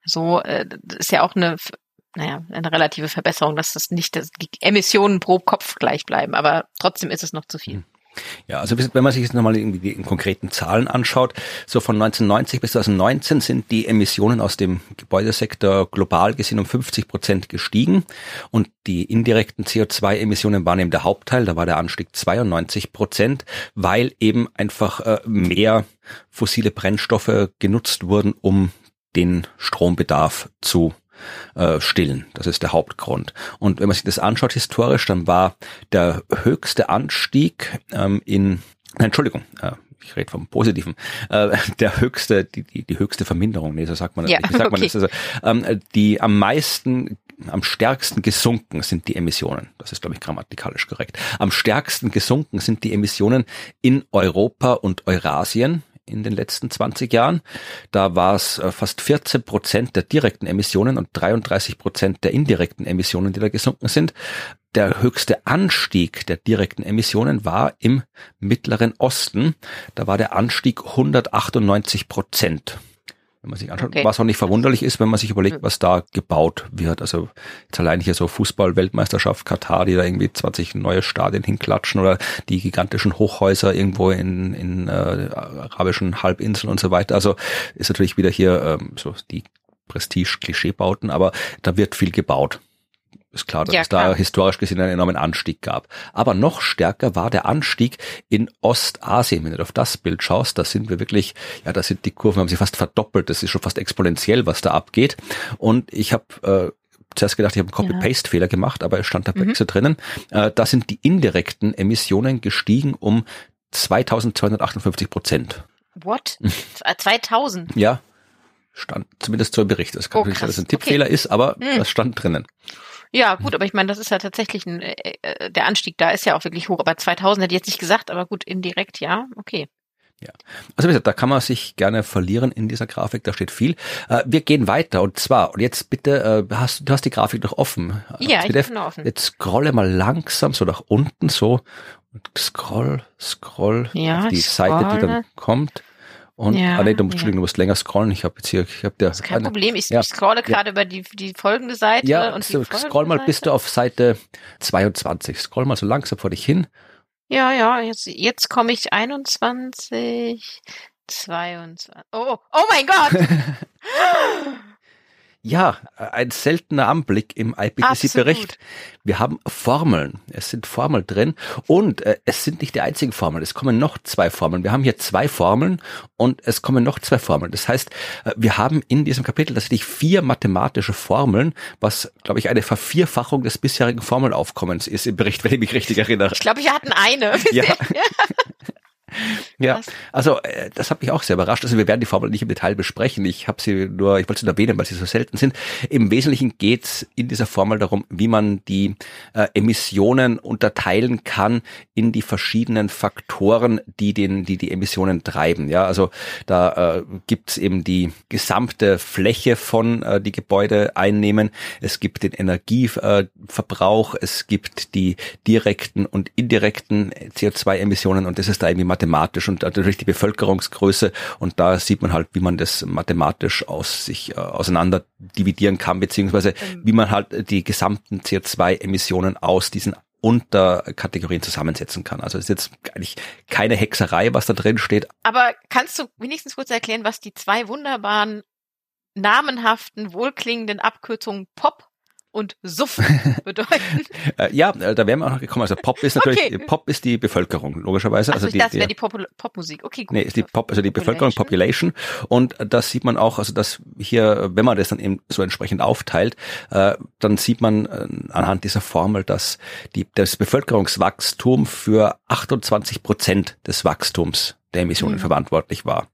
So äh, ist ja auch eine, naja, eine relative Verbesserung, dass das nicht, dass die Emissionen pro Kopf gleich bleiben, aber trotzdem ist es noch zu viel. Mhm. Ja, also wenn man sich jetzt nochmal irgendwie die konkreten Zahlen anschaut, so von 1990 bis 2019 sind die Emissionen aus dem Gebäudesektor global gesehen um 50 Prozent gestiegen. Und die indirekten CO2-Emissionen waren eben der Hauptteil, da war der Anstieg 92 Prozent, weil eben einfach äh, mehr fossile Brennstoffe genutzt wurden, um den Strombedarf zu äh, stillen. Das ist der Hauptgrund. Und wenn man sich das anschaut historisch, dann war der höchste Anstieg ähm, in, nein, Entschuldigung, äh, ich rede vom Positiven, äh, der höchste, die, die, die höchste Verminderung, nee, so sagt man, ja, wie sagt okay. man das? Also, ähm, die am meisten am stärksten gesunken sind die Emissionen. Das ist, glaube ich, grammatikalisch korrekt. Am stärksten gesunken sind die Emissionen in Europa und Eurasien in den letzten 20 Jahren. Da war es äh, fast 14 Prozent der direkten Emissionen und 33 Prozent der indirekten Emissionen, die da gesunken sind. Der höchste Anstieg der direkten Emissionen war im Mittleren Osten. Da war der Anstieg 198 Prozent wenn man sich anschaut, okay. was auch nicht verwunderlich ist, wenn man sich überlegt, was da gebaut wird. Also jetzt allein hier so Fußball-Weltmeisterschaft Katar, die da irgendwie 20 neue Stadien hinklatschen oder die gigantischen Hochhäuser irgendwo in, in äh, arabischen Halbinseln und so weiter. Also ist natürlich wieder hier ähm, so die Prestige-Klischeebauten, aber da wird viel gebaut. Ist klar, dass ja, es da historisch gesehen einen enormen Anstieg gab. Aber noch stärker war der Anstieg in Ostasien. Wenn du auf das Bild schaust, da sind wir wirklich, ja, da sind die Kurven, haben sich fast verdoppelt. Das ist schon fast exponentiell, was da abgeht. Und ich habe äh, zuerst gedacht, ich habe einen Copy-Paste-Fehler gemacht, aber es stand da mhm. so drinnen. Äh, da sind die indirekten Emissionen gestiegen um 2258 Prozent. What? 2000? Ja. stand zumindest so im Bericht. Das kann Oh, sein, dass krass. ein Tippfehler ist, aber Hm. das stand drinnen. Ja, gut, aber ich meine, das ist ja tatsächlich ein, äh, äh, der Anstieg da ist ja auch wirklich hoch. Aber 2000 hätte ich jetzt nicht gesagt, aber gut, indirekt ja, okay. Also wie gesagt, da kann man sich gerne verlieren in dieser Grafik, da steht viel. Äh, wir gehen weiter und zwar, und jetzt bitte, äh, hast, du hast die Grafik noch offen. äh, Ja, ich bin offen. Jetzt scrolle mal langsam so nach unten so und scroll, scroll Ja, auf die ich Seite, die dann kommt. Und Ja, ah, nee, du, ja. Entschuldigung, du musst länger scrollen. Ich habe jetzt hier, ich habe Das ist kein eine- Problem. Ich, ja, ich scrolle ja. gerade über die, die folgende Seite Ja, und so, scroll mal, Seite. bist du auf Seite 22. Scroll mal so langsam vor dich hin. Ja, ja, jetzt, jetzt komme ich 21, 22. Oh, oh mein Gott! Ja, ein seltener Anblick im IPCC-Bericht. Wir haben Formeln. Es sind Formeln drin und äh, es sind nicht die einzigen Formeln. Es kommen noch zwei Formeln. Wir haben hier zwei Formeln und es kommen noch zwei Formeln. Das heißt, äh, wir haben in diesem Kapitel tatsächlich vier mathematische Formeln, was, glaube ich, eine Vervierfachung des bisherigen Formelaufkommens ist im Bericht, wenn ich mich richtig erinnere. Ich glaube, wir hatten eine. Ja. Ja, also äh, das hat mich auch sehr überrascht. Also wir werden die Formel nicht im Detail besprechen. Ich habe sie nur, ich wollte sie nur erwähnen, weil sie so selten sind. Im Wesentlichen geht's in dieser Formel darum, wie man die äh, Emissionen unterteilen kann in die verschiedenen Faktoren, die den, die die Emissionen treiben. Ja, also da äh, gibt's eben die gesamte Fläche von äh, die Gebäude einnehmen. Es gibt den Energieverbrauch, es gibt die direkten und indirekten CO2-Emissionen und das ist da irgendwie mathematisch und natürlich die Bevölkerungsgröße und da sieht man halt, wie man das mathematisch aus sich äh, auseinander dividieren kann, beziehungsweise Ähm. wie man halt die gesamten CO2-Emissionen aus diesen Unterkategorien zusammensetzen kann. Also es ist jetzt eigentlich keine Hexerei, was da drin steht. Aber kannst du wenigstens kurz erklären, was die zwei wunderbaren, namenhaften, wohlklingenden Abkürzungen POP und SUF bedeuten? Äh, ja, äh, da wären wir auch noch gekommen. Also Pop ist natürlich, Okay. Pop ist die Bevölkerung, logischerweise. Also also ich dachte, das wäre die Pop Popmusik. Okay, gut. Nee, ist die Pop, also die Bevölkerung, Population. Und das sieht man auch, also dass hier, wenn man das dann eben so entsprechend aufteilt, äh, dann sieht man äh, anhand dieser Formel, dass die, das Bevölkerungswachstum für 28 Prozent des Wachstums der Emissionen Mhm. verantwortlich war.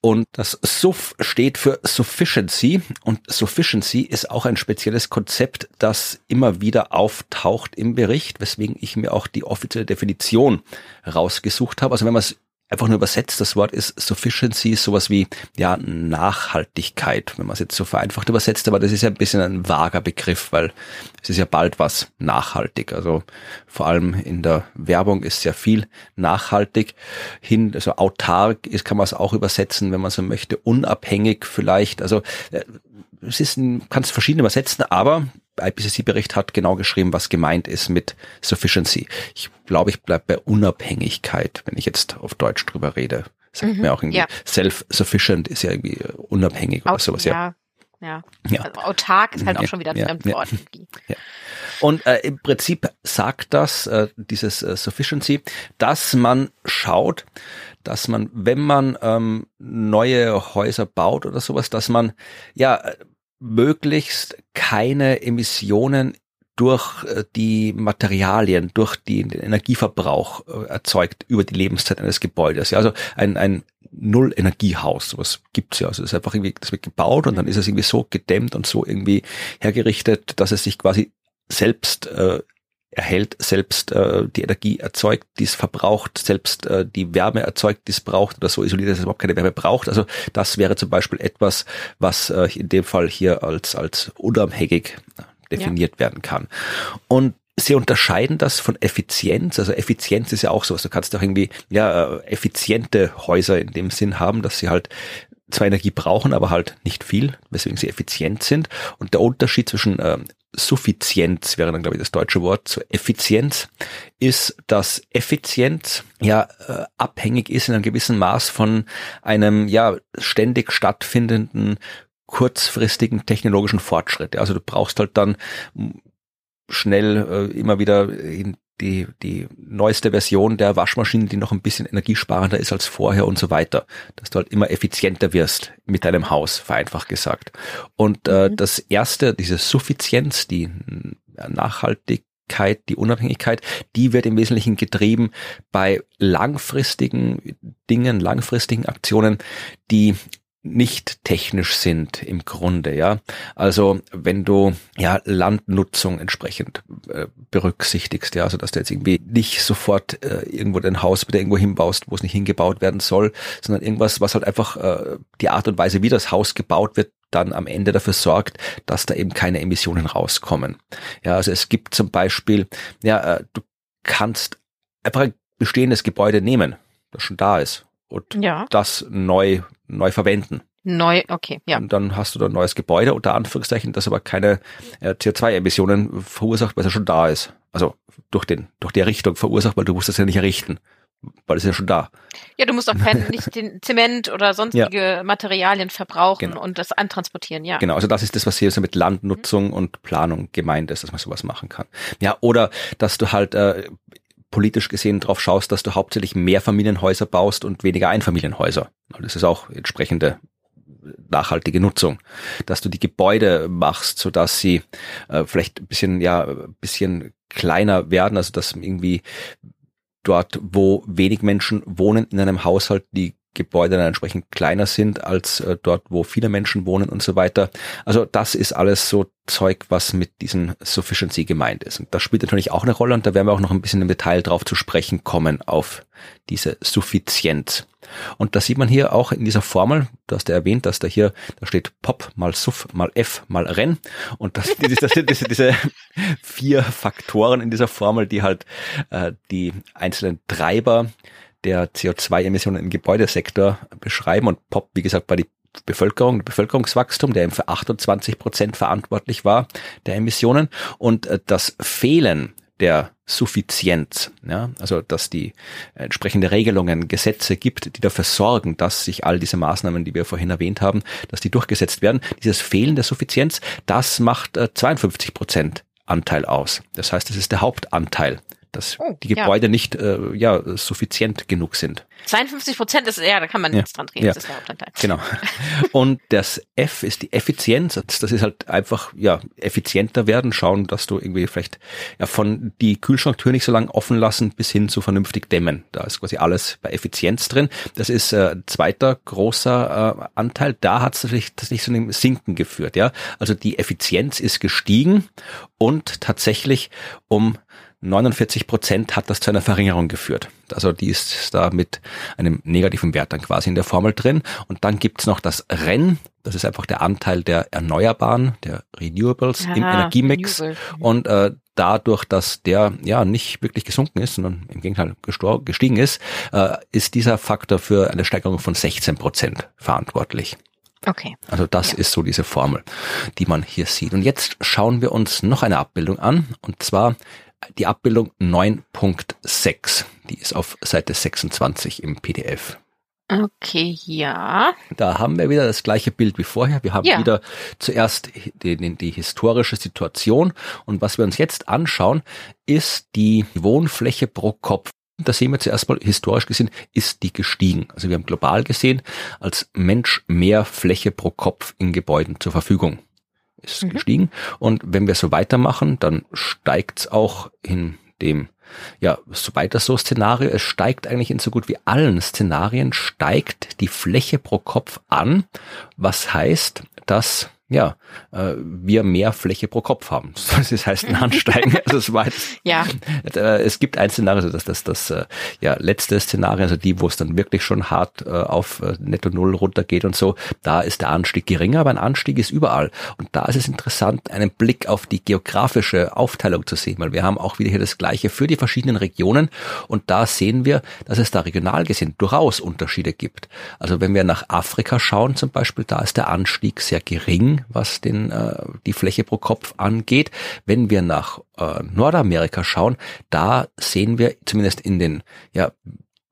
Und das SUF steht für Sufficiency und Sufficiency ist auch ein spezielles Konzept, das immer wieder auftaucht im Bericht, weswegen ich mir auch die offizielle Definition rausgesucht habe. Also wenn man es einfach nur übersetzt, das Wort ist Sufficiency, sowas wie ja Nachhaltigkeit, wenn man es jetzt so vereinfacht übersetzt, aber das ist ja ein bisschen ein vager Begriff, weil es ist ja bald was nachhaltig. Also vor allem in der Werbung ist sehr viel nachhaltig hin, also autark ist, kann man es auch übersetzen, wenn man so möchte, unabhängig vielleicht. Also äh, es ist, ein- kann es verschieden übersetzen, aber IPCC-Bericht hat genau geschrieben, was gemeint ist mit Sufficiency. Ich glaube, ich bleibe bei Unabhängigkeit, wenn ich jetzt auf Deutsch drüber rede. Sagt Mhm, mir auch irgendwie, ja. self-sufficient ist ja irgendwie äh, unabhängig oder Aut- sowas. Ja. ja, ja. Ja. Also autark ist halt auch Ja, schon wieder ein ja, Fremdwort. Und äh, im Prinzip sagt das, äh, dieses äh, Sufficiency, dass man schaut, dass man, wenn man ähm, neue Häuser baut oder sowas, dass man ja äh, möglichst keine Emissionen durch äh, die Materialien, durch den Energieverbrauch äh, erzeugt über die Lebenszeit eines Gebäudes. Ja, also ein, ein Null-Energiehaus, sowas gibt's ja. Also das ist einfach irgendwie, das wird gebaut und dann ist es irgendwie so gedämmt und so irgendwie hergerichtet, dass es sich quasi selbst äh, erhält, selbst äh, die Energie erzeugt, die es verbraucht, selbst äh, die Wärme erzeugt, die es braucht oder so isoliert, dass es überhaupt keine Wärme braucht. Also das wäre zum Beispiel etwas, was äh, in dem Fall hier als, als unabhängig definiert werden kann. Und Sie unterscheiden das von Effizienz. Also Effizienz ist ja auch sowas. Du kannst auch irgendwie ja äh, effiziente Häuser in dem Sinn haben, dass sie halt zwar Energie brauchen, aber halt nicht viel, weswegen sie effizient sind. Und der Unterschied zwischen ähm, Suffizienz wäre dann, glaube ich, das deutsche Wort zur Effizienz, ist, dass Effizienz ja äh, abhängig ist in einem gewissen Maß von einem ja ständig stattfindenden kurzfristigen technologischen Fortschritt. Also du brauchst halt dann schnell äh, immer wieder in die, die neueste Version der Waschmaschine, die noch ein bisschen energiesparender ist als vorher und so weiter. Dass du halt immer effizienter wirst mit deinem Haus, vereinfacht gesagt. Und äh, Mhm. das erste, diese Suffizienz, die äh, Nachhaltigkeit, die Unabhängigkeit, die wird im Wesentlichen getrieben bei langfristigen Dingen, langfristigen Aktionen, die nicht technisch sind im Grunde, ja. Also wenn du ja Landnutzung entsprechend äh, berücksichtigst, ja, also dass du jetzt irgendwie nicht sofort äh, irgendwo dein Haus wieder irgendwo hinbaust, wo es nicht hingebaut werden soll, sondern irgendwas, was halt einfach äh, die Art und Weise, wie das Haus gebaut wird, dann am Ende dafür sorgt, dass da eben keine Emissionen rauskommen. Ja, also es gibt zum Beispiel, ja, äh, du kannst einfach ein bestehendes Gebäude nehmen, das schon da ist und ja. das neu neu verwenden. Neu, okay, ja. Und dann hast du da ein neues Gebäude, unter Anführungszeichen, das aber keine äh, CO2-Emissionen verursacht, weil es ja schon da ist. Also durch den, durch die Errichtung verursacht, weil du musst das ja nicht errichten. Weil es ja schon da. Ja, du musst auch keinen, nicht den Zement oder sonstige ja. Materialien verbrauchen genau. und das antransportieren, ja. Genau, also das ist das, was hier so mit Landnutzung mhm. und Planung gemeint ist, dass man sowas machen kann. Ja, oder dass du halt äh, politisch gesehen drauf schaust, dass du hauptsächlich mehr Familienhäuser baust und weniger Einfamilienhäuser. Das ist auch entsprechende nachhaltige Nutzung, dass du die Gebäude machst, so dass sie äh, vielleicht ein bisschen ja ein bisschen kleiner werden, also dass irgendwie dort, wo wenig Menschen wohnen in einem Haushalt, die Gebäude dann entsprechend kleiner sind als äh, dort, wo viele Menschen wohnen und so weiter. Also das ist alles so Zeug, was mit diesem Sufficiency gemeint ist. Und das spielt natürlich auch eine Rolle und da werden wir auch noch ein bisschen im Detail drauf zu sprechen kommen auf diese Suffizienz. Und da sieht man hier auch in dieser Formel, du hast ja erwähnt, dass da hier, da steht Pop mal Suff mal F mal Renn. Und das, das sind diese, diese vier Faktoren in dieser Formel, die halt äh, die einzelnen Treiber der CO2-Emissionen im Gebäudesektor beschreiben. Und Pop, wie gesagt, war die Bevölkerung, Bevölkerungswachstum, der eben für 28 Prozent verantwortlich war der Emissionen. Und äh, das Fehlen der Suffizienz, ja, also dass die entsprechende Regelungen, Gesetze gibt, die dafür sorgen, dass sich all diese Maßnahmen, die wir vorhin erwähnt haben, dass die durchgesetzt werden. Dieses Fehlen der Suffizienz, das macht äh, 52 Prozent Anteil aus. Das heißt, es ist der Hauptanteil dass oh, die Gebäude ja. nicht äh, ja suffizient genug sind. 52 Prozent ist ja, da kann man ja. nichts dran drehen. Ja. Das ist der Hauptanteil. Genau. Und das F ist die Effizienz. Das ist halt einfach ja effizienter werden. Schauen, dass du irgendwie vielleicht ja von die Kühlschranktür nicht so lange offen lassen bis hin zu vernünftig dämmen. Da ist quasi alles bei Effizienz drin. Das ist äh, zweiter großer äh, Anteil. Da hat es natürlich das nicht so einem Sinken geführt. Ja, also die Effizienz ist gestiegen und tatsächlich um 49 Prozent hat das zu einer Verringerung geführt. Also die ist da mit einem negativen Wert dann quasi in der Formel drin. Und dann gibt's noch das REN, das ist einfach der Anteil der Erneuerbaren, der Renewables Aha, im Energiemix. Renewable. Und äh, dadurch, dass der ja nicht wirklich gesunken ist, sondern im Gegenteil gestiegen ist, äh, ist dieser Faktor für eine Steigerung von 16 Prozent verantwortlich. Okay. Also das ja. ist so diese Formel, die man hier sieht. Und jetzt schauen wir uns noch eine Abbildung an, und zwar die Abbildung 9.6. Die ist auf Seite 26 im PDF. Okay, ja. Da haben wir wieder das gleiche Bild wie vorher. Wir haben ja. wieder zuerst die, die, die, historische Situation und was wir uns jetzt anschauen, ist die Wohnfläche pro Kopf. Da sehen wir zuerst mal historisch gesehen, ist die gestiegen. Also wir haben global gesehen als Mensch mehr Fläche pro Kopf in Gebäuden zur Verfügung ist mhm. gestiegen. Und wenn wir so weitermachen, dann steigt es auch in dem, ja, so weiter so Szenario, es steigt eigentlich in so gut wie allen Szenarien, steigt die Fläche pro Kopf an, was heißt, dass ja, äh, wir mehr Fläche pro Kopf haben. Das heißt ein Ansteigen. Also es, war jetzt, ja. Äh, es gibt ein Szenario, also das das, das äh, ja, letzte Szenario, also die, wo es dann wirklich schon hart äh, auf äh, Netto Null runtergeht und so, da ist der Anstieg geringer, aber ein Anstieg ist überall. Und da ist es interessant, einen Blick auf die geografische Aufteilung zu sehen, weil wir haben auch wieder hier das Gleiche für die verschiedenen Regionen und da sehen wir, dass es da regional gesehen durchaus Unterschiede gibt. Also wenn wir nach Afrika schauen zum Beispiel, da ist der Anstieg sehr gering was den, äh, die Fläche pro Kopf angeht. Wenn wir nach äh, Nordamerika schauen, da sehen wir zumindest in den ja,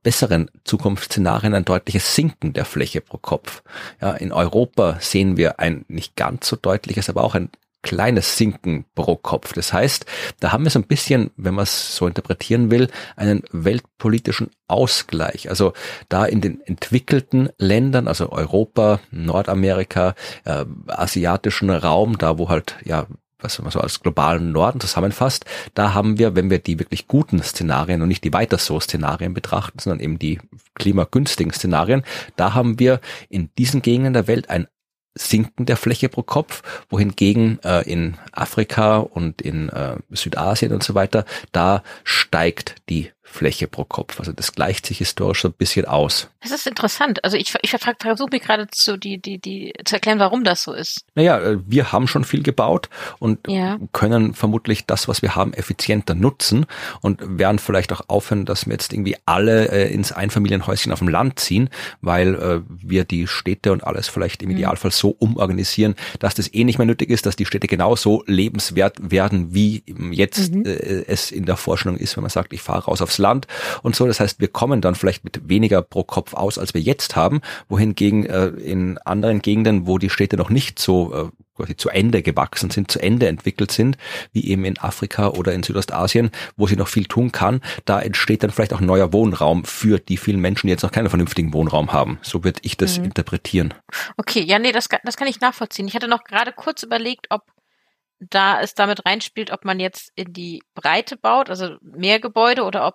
besseren Zukunftsszenarien ein deutliches Sinken der Fläche pro Kopf. Ja, in Europa sehen wir ein nicht ganz so deutliches, aber auch ein kleines Sinken pro Kopf. Das heißt, da haben wir so ein bisschen, wenn man es so interpretieren will, einen weltpolitischen Ausgleich. Also da in den entwickelten Ländern, also Europa, Nordamerika, äh, asiatischen Raum, da wo halt ja was man so als globalen Norden zusammenfasst, da haben wir, wenn wir die wirklich guten Szenarien und nicht die weiter so Szenarien betrachten, sondern eben die klimagünstigen Szenarien, da haben wir in diesen Gegenden der Welt ein Sinken der Fläche pro Kopf, wohingegen äh, in Afrika und in äh, Südasien und so weiter, da steigt die Fläche pro Kopf. Also das gleicht sich historisch so ein bisschen aus. Das ist interessant. Also ich, ich versuche mir gerade zu, die, die, die, zu erklären, warum das so ist. Naja, äh, wir haben schon viel gebaut und ja. können vermutlich das, was wir haben, effizienter nutzen und werden vielleicht auch aufhören, dass wir jetzt irgendwie alle äh, ins Einfamilienhäuschen auf dem Land ziehen, weil äh, wir die Städte und alles vielleicht im mhm. Idealfall so umorganisieren, dass das eh nicht mehr nötig ist, dass die Städte genauso lebenswert werden, wie jetzt mhm. äh, es in der Vorstellung ist, wenn man sagt, ich fahre raus aufs Land Land und so. Das heißt, wir kommen dann vielleicht mit weniger pro Kopf aus, als wir jetzt haben, wohingegen äh, in anderen Gegenden, wo die Städte noch nicht so äh, quasi zu Ende gewachsen sind, zu Ende entwickelt sind, wie eben in Afrika oder in Südostasien, wo sie noch viel tun kann, da entsteht dann vielleicht auch neuer Wohnraum für die vielen Menschen, die jetzt noch keinen vernünftigen Wohnraum haben. So würde ich das mhm. interpretieren. Okay, ja, nee, das, das kann ich nachvollziehen. Ich hatte noch gerade kurz überlegt, ob da es damit reinspielt, ob man jetzt in die Breite baut, also mehr Gebäude oder ob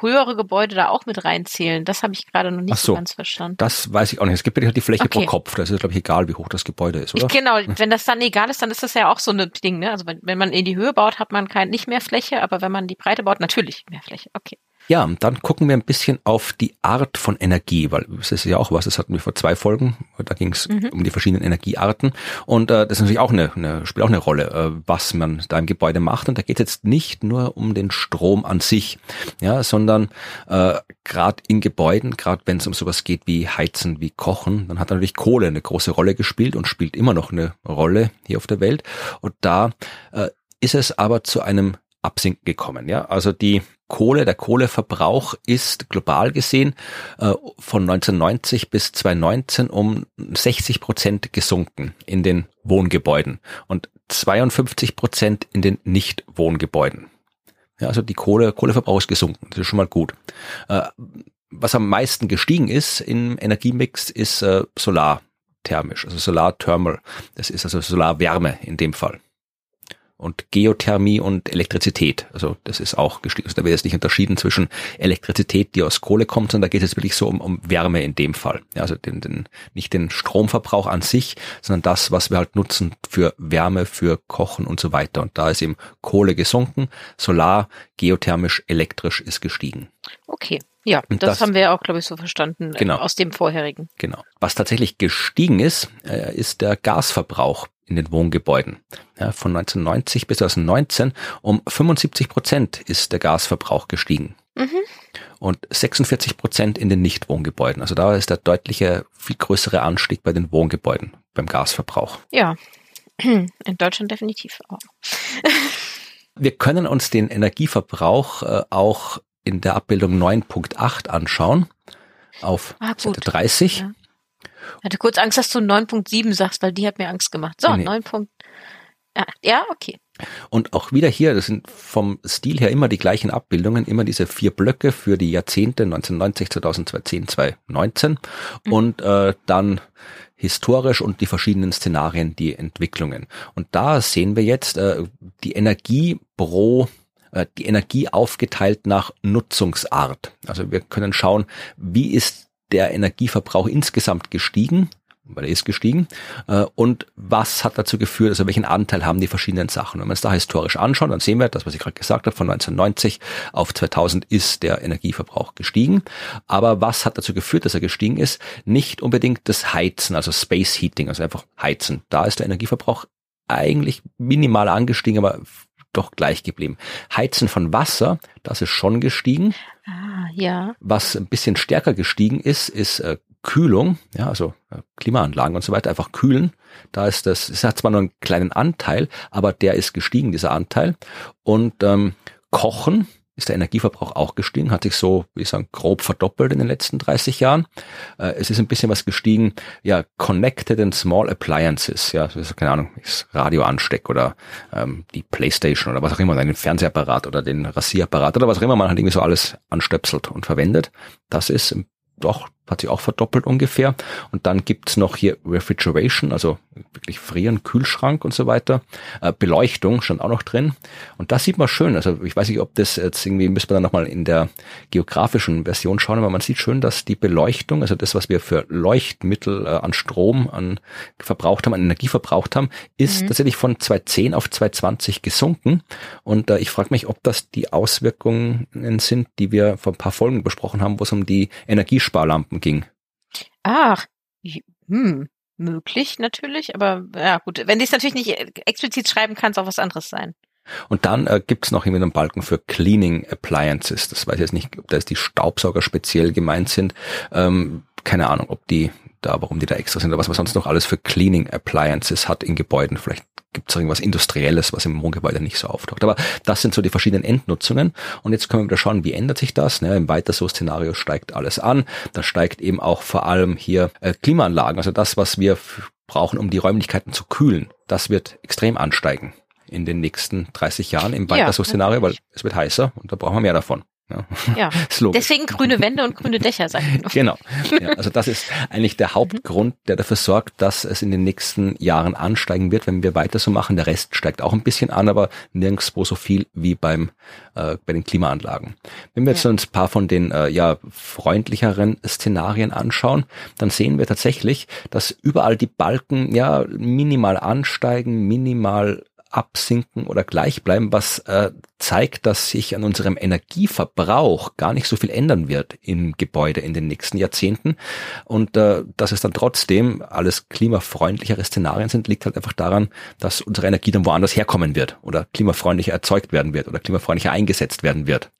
höhere Gebäude da auch mit reinzählen. Das habe ich gerade noch nicht so, so, ganz verstanden. Das weiß ich auch nicht. Es gibt ja die Fläche okay. pro Kopf. Das ist, glaube ich, egal, wie hoch das Gebäude ist, oder? Ich, genau, wenn das dann egal ist, dann ist das ja auch so ein Ding. Ne? Also wenn, wenn man in die Höhe baut, hat man kein, nicht mehr Fläche, aber wenn man die Breite baut, natürlich mehr Fläche. Okay. Ja, dann gucken wir ein bisschen auf die Art von Energie, weil das ist ja auch was, das hatten wir vor zwei Folgen, da ging es mhm. um die verschiedenen Energiearten und äh, das ist natürlich auch eine, eine spielt auch eine Rolle, äh, was man da im Gebäude macht und da geht es jetzt nicht nur um den Strom an sich, ja, sondern äh, gerade in Gebäuden, gerade wenn es um sowas geht wie Heizen, wie Kochen, dann hat natürlich Kohle eine große Rolle gespielt und spielt immer noch eine Rolle hier auf der Welt und da äh, ist es aber zu einem Absinken gekommen. Ja, also die Kohle, der Kohleverbrauch ist global gesehen äh, von 1990 bis 2019 um 60 Prozent gesunken in den Wohngebäuden und 52 Prozent in den Nicht-Wohngebäuden. Ja, also die Kohle, Kohleverbrauch ist gesunken. Das ist schon mal gut. Äh, was am meisten gestiegen ist im Energiemix ist äh, Solarthermisch, also Solarthermal. Das ist also Solarwärme in dem Fall und Geothermie und Elektrizität. Also das ist auch gestiegen. Also da wird jetzt nicht unterschieden zwischen Elektrizität, die aus Kohle kommt, sondern da geht es wirklich so um, um Wärme in dem Fall. Ja, also den, den, nicht den Stromverbrauch an sich, sondern das, was wir halt nutzen für Wärme, für Kochen und so weiter. Und da ist eben Kohle gesunken, Solar, geothermisch, elektrisch ist gestiegen. Okay. Ja, das, das, haben wir auch, glaube ich, so verstanden äh, genau. aus dem vorherigen. Genau. Was tatsächlich gestiegen ist, äh, ist der Gasverbrauch in den Wohngebäuden. Ja, von 1990 bis 2019 um 75 Prozent ist der Gasverbrauch gestiegen. Mhm. Und 46 Prozent in den Nichtwohngebäuden. Also da ist der deutliche, viel größere Anstieg bei den Wohngebäuden beim Gasverbrauch. Ja, in Deutschland definitiv auch. Wir können uns den Energieverbrauch äh, auch in der Abbildung 9.8 anschauen. Auf ah, Seite 30. Ja. Ich hatte kurz Angst, dass du 9.7 sagst, weil die hat mir Angst gemacht. So, nee. 9. Ja, ja, okay. Und auch wieder hier, das sind vom Stil her immer die gleichen Abbildungen, immer diese vier Blöcke für die Jahrzehnte 1990, 2010, 2019 mhm. und äh, dann historisch und die verschiedenen Szenarien, die Entwicklungen. Und da sehen wir jetzt äh, die Energie pro äh, die Energie aufgeteilt nach Nutzungsart. Also wir können schauen, wie ist der Energieverbrauch insgesamt gestiegen, weil er ist gestiegen. Äh, und was hat dazu geführt, also welchen Anteil haben die verschiedenen Sachen? Wenn wir uns da historisch anschauen, dann sehen wir, das, was ich gerade gesagt habe, von 1990 auf 2000 ist der Energieverbrauch gestiegen. Aber was hat dazu geführt, dass er gestiegen ist? Nicht unbedingt das Heizen, also Space Heating, also einfach Heizen. Da ist der Energieverbrauch eigentlich minimal angestiegen, aber doch gleich geblieben. Heizen von Wasser, das ist schon gestiegen. Ah, ja. Was ein bisschen stärker gestiegen ist, ist äh, Kühlung, ja, also äh, Klimaanlagen und so weiter, einfach kühlen. Da ist das, es hat zwar nur einen kleinen Anteil, aber der ist gestiegen, dieser Anteil. Und ähm, Kochen, ist der Energieverbrauch auch gestiegen, hat sich so, wie ich sagen, grob verdoppelt in den letzten 30 Jahren. Äh, es ist ein bisschen was gestiegen, ja, Connected and Small Appliances, ja, also, keine Ahnung, das Radio ansteckt oder ähm, die Playstation oder was auch immer, den Fernsehapparat oder den Rasierapparat oder was auch immer man halt irgendwie so alles anstöpselt und verwendet. Das ist doch, hat sich auch verdoppelt ungefähr. Und dann gibt's noch hier Refrigeration, also wirklich frieren, Kühlschrank und so weiter. Äh, Beleuchtung stand auch noch drin. Und das sieht man schön. Also ich weiß nicht, ob das jetzt irgendwie, müssen wir dann nochmal in der geografischen Version schauen, aber man sieht schön, dass die Beleuchtung, also das, was wir für Leuchtmittel äh, an Strom, an verbraucht haben, an Energie verbraucht haben, ist mhm. tatsächlich von 2010 auf 2020 gesunken. Und äh, ich frage mich, ob das die Auswirkungen sind, die wir vor ein paar Folgen besprochen haben, wo es um die Energiesparlampen ging. Ach, hm, möglich natürlich, aber ja gut, wenn die es natürlich nicht explizit schreiben, kann es auch was anderes sein. Und dann äh, gibt es noch irgendwie einen Balken für Cleaning Appliances. Das weiß ich jetzt nicht, ob da ist die Staubsauger speziell gemeint sind. Ähm, keine Ahnung, ob die da, warum die da extra sind oder was man sonst noch alles für Cleaning Appliances hat in Gebäuden. Vielleicht gibt es irgendwas Industrielles, was im Wohngebäude nicht so auftaucht. Aber das sind so die verschiedenen Endnutzungen. Und jetzt können wir wieder schauen, wie ändert sich das. Ne? Im weiter so Szenario steigt alles an. Da steigt eben auch vor allem hier äh, Klimaanlagen, also das, was wir brauchen, um die Räumlichkeiten zu kühlen. Das wird extrem ansteigen in den nächsten 30 Jahren im weiter so Szenario, weil es wird heißer und da brauchen wir mehr davon. Ja, deswegen grüne Wände und grüne Dächer, wir noch. Genau. Ja, also das ist eigentlich der Hauptgrund, der dafür sorgt, dass es in den nächsten Jahren ansteigen wird, wenn wir weiter so machen. Der Rest steigt auch ein bisschen an, aber nirgendwo so viel wie beim äh, bei den Klimaanlagen. Wenn wir jetzt ja. uns ein paar von den äh, ja freundlicheren Szenarien anschauen, dann sehen wir tatsächlich, dass überall die Balken ja minimal ansteigen, minimal absinken oder gleich bleiben, was äh, zeigt, dass sich an unserem Energieverbrauch gar nicht so viel ändern wird im Gebäude in den nächsten Jahrzehnten. Und äh, dass es dann trotzdem alles klimafreundlichere Szenarien sind, liegt halt einfach daran, dass unsere Energie dann woanders herkommen wird oder klimafreundlicher erzeugt werden wird oder klimafreundlicher eingesetzt werden wird.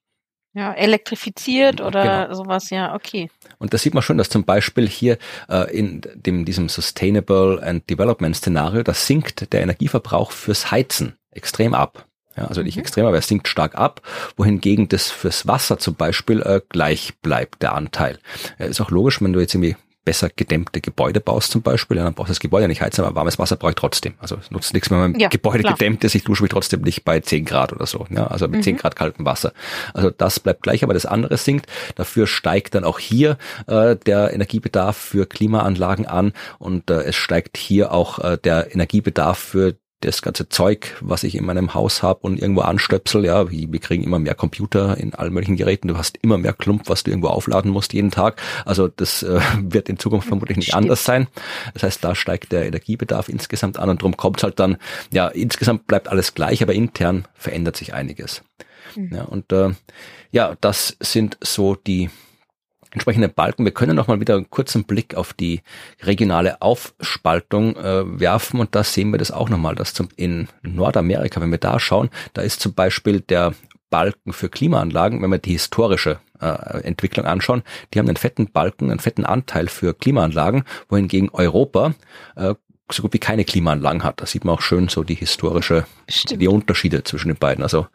Ja, elektrifiziert oder genau. sowas, ja, okay. Und da sieht man schon, dass zum Beispiel hier äh, in dem, diesem Sustainable and Development Szenario, da sinkt der Energieverbrauch fürs Heizen extrem ab. Ja, also nicht mhm. extrem, aber er sinkt stark ab, wohingegen das fürs Wasser zum Beispiel äh, gleich bleibt, der Anteil. Äh, ist auch logisch, wenn du jetzt irgendwie besser gedämmte Gebäude baust zum Beispiel, dann brauchst du das Gebäude nicht heizen, aber warmes Wasser brauche ich trotzdem. Also es nutzt nichts, wenn mein ja, Gebäude klar. gedämmt ist, ich dusche mich trotzdem nicht bei 10 Grad oder so, ja, also mit mhm. 10 Grad kaltem Wasser. Also das bleibt gleich, aber das andere sinkt. Dafür steigt dann auch hier äh, der Energiebedarf für Klimaanlagen an und äh, es steigt hier auch äh, der Energiebedarf für das ganze Zeug, was ich in meinem Haus habe und irgendwo anstöpsel, ja, wir kriegen immer mehr Computer in allen möglichen Geräten, du hast immer mehr Klump, was du irgendwo aufladen musst jeden Tag. Also das äh, wird in Zukunft vermutlich nicht Stimmt. anders sein. Das heißt, da steigt der Energiebedarf insgesamt an und drum kommt halt dann, ja, insgesamt bleibt alles gleich, aber intern verändert sich einiges. Mhm. Ja, und äh, ja, das sind so die entsprechende Balken. Wir können noch mal wieder einen kurzen Blick auf die regionale Aufspaltung äh, werfen und da sehen wir das auch nochmal, dass zum, in Nordamerika, wenn wir da schauen, da ist zum Beispiel der Balken für Klimaanlagen, wenn wir die historische äh, Entwicklung anschauen, die haben einen fetten Balken, einen fetten Anteil für Klimaanlagen, wohingegen Europa äh, so gut wie keine Klimaanlagen hat. Da sieht man auch schön so die historische, Stimmt. die Unterschiede zwischen den beiden. Also,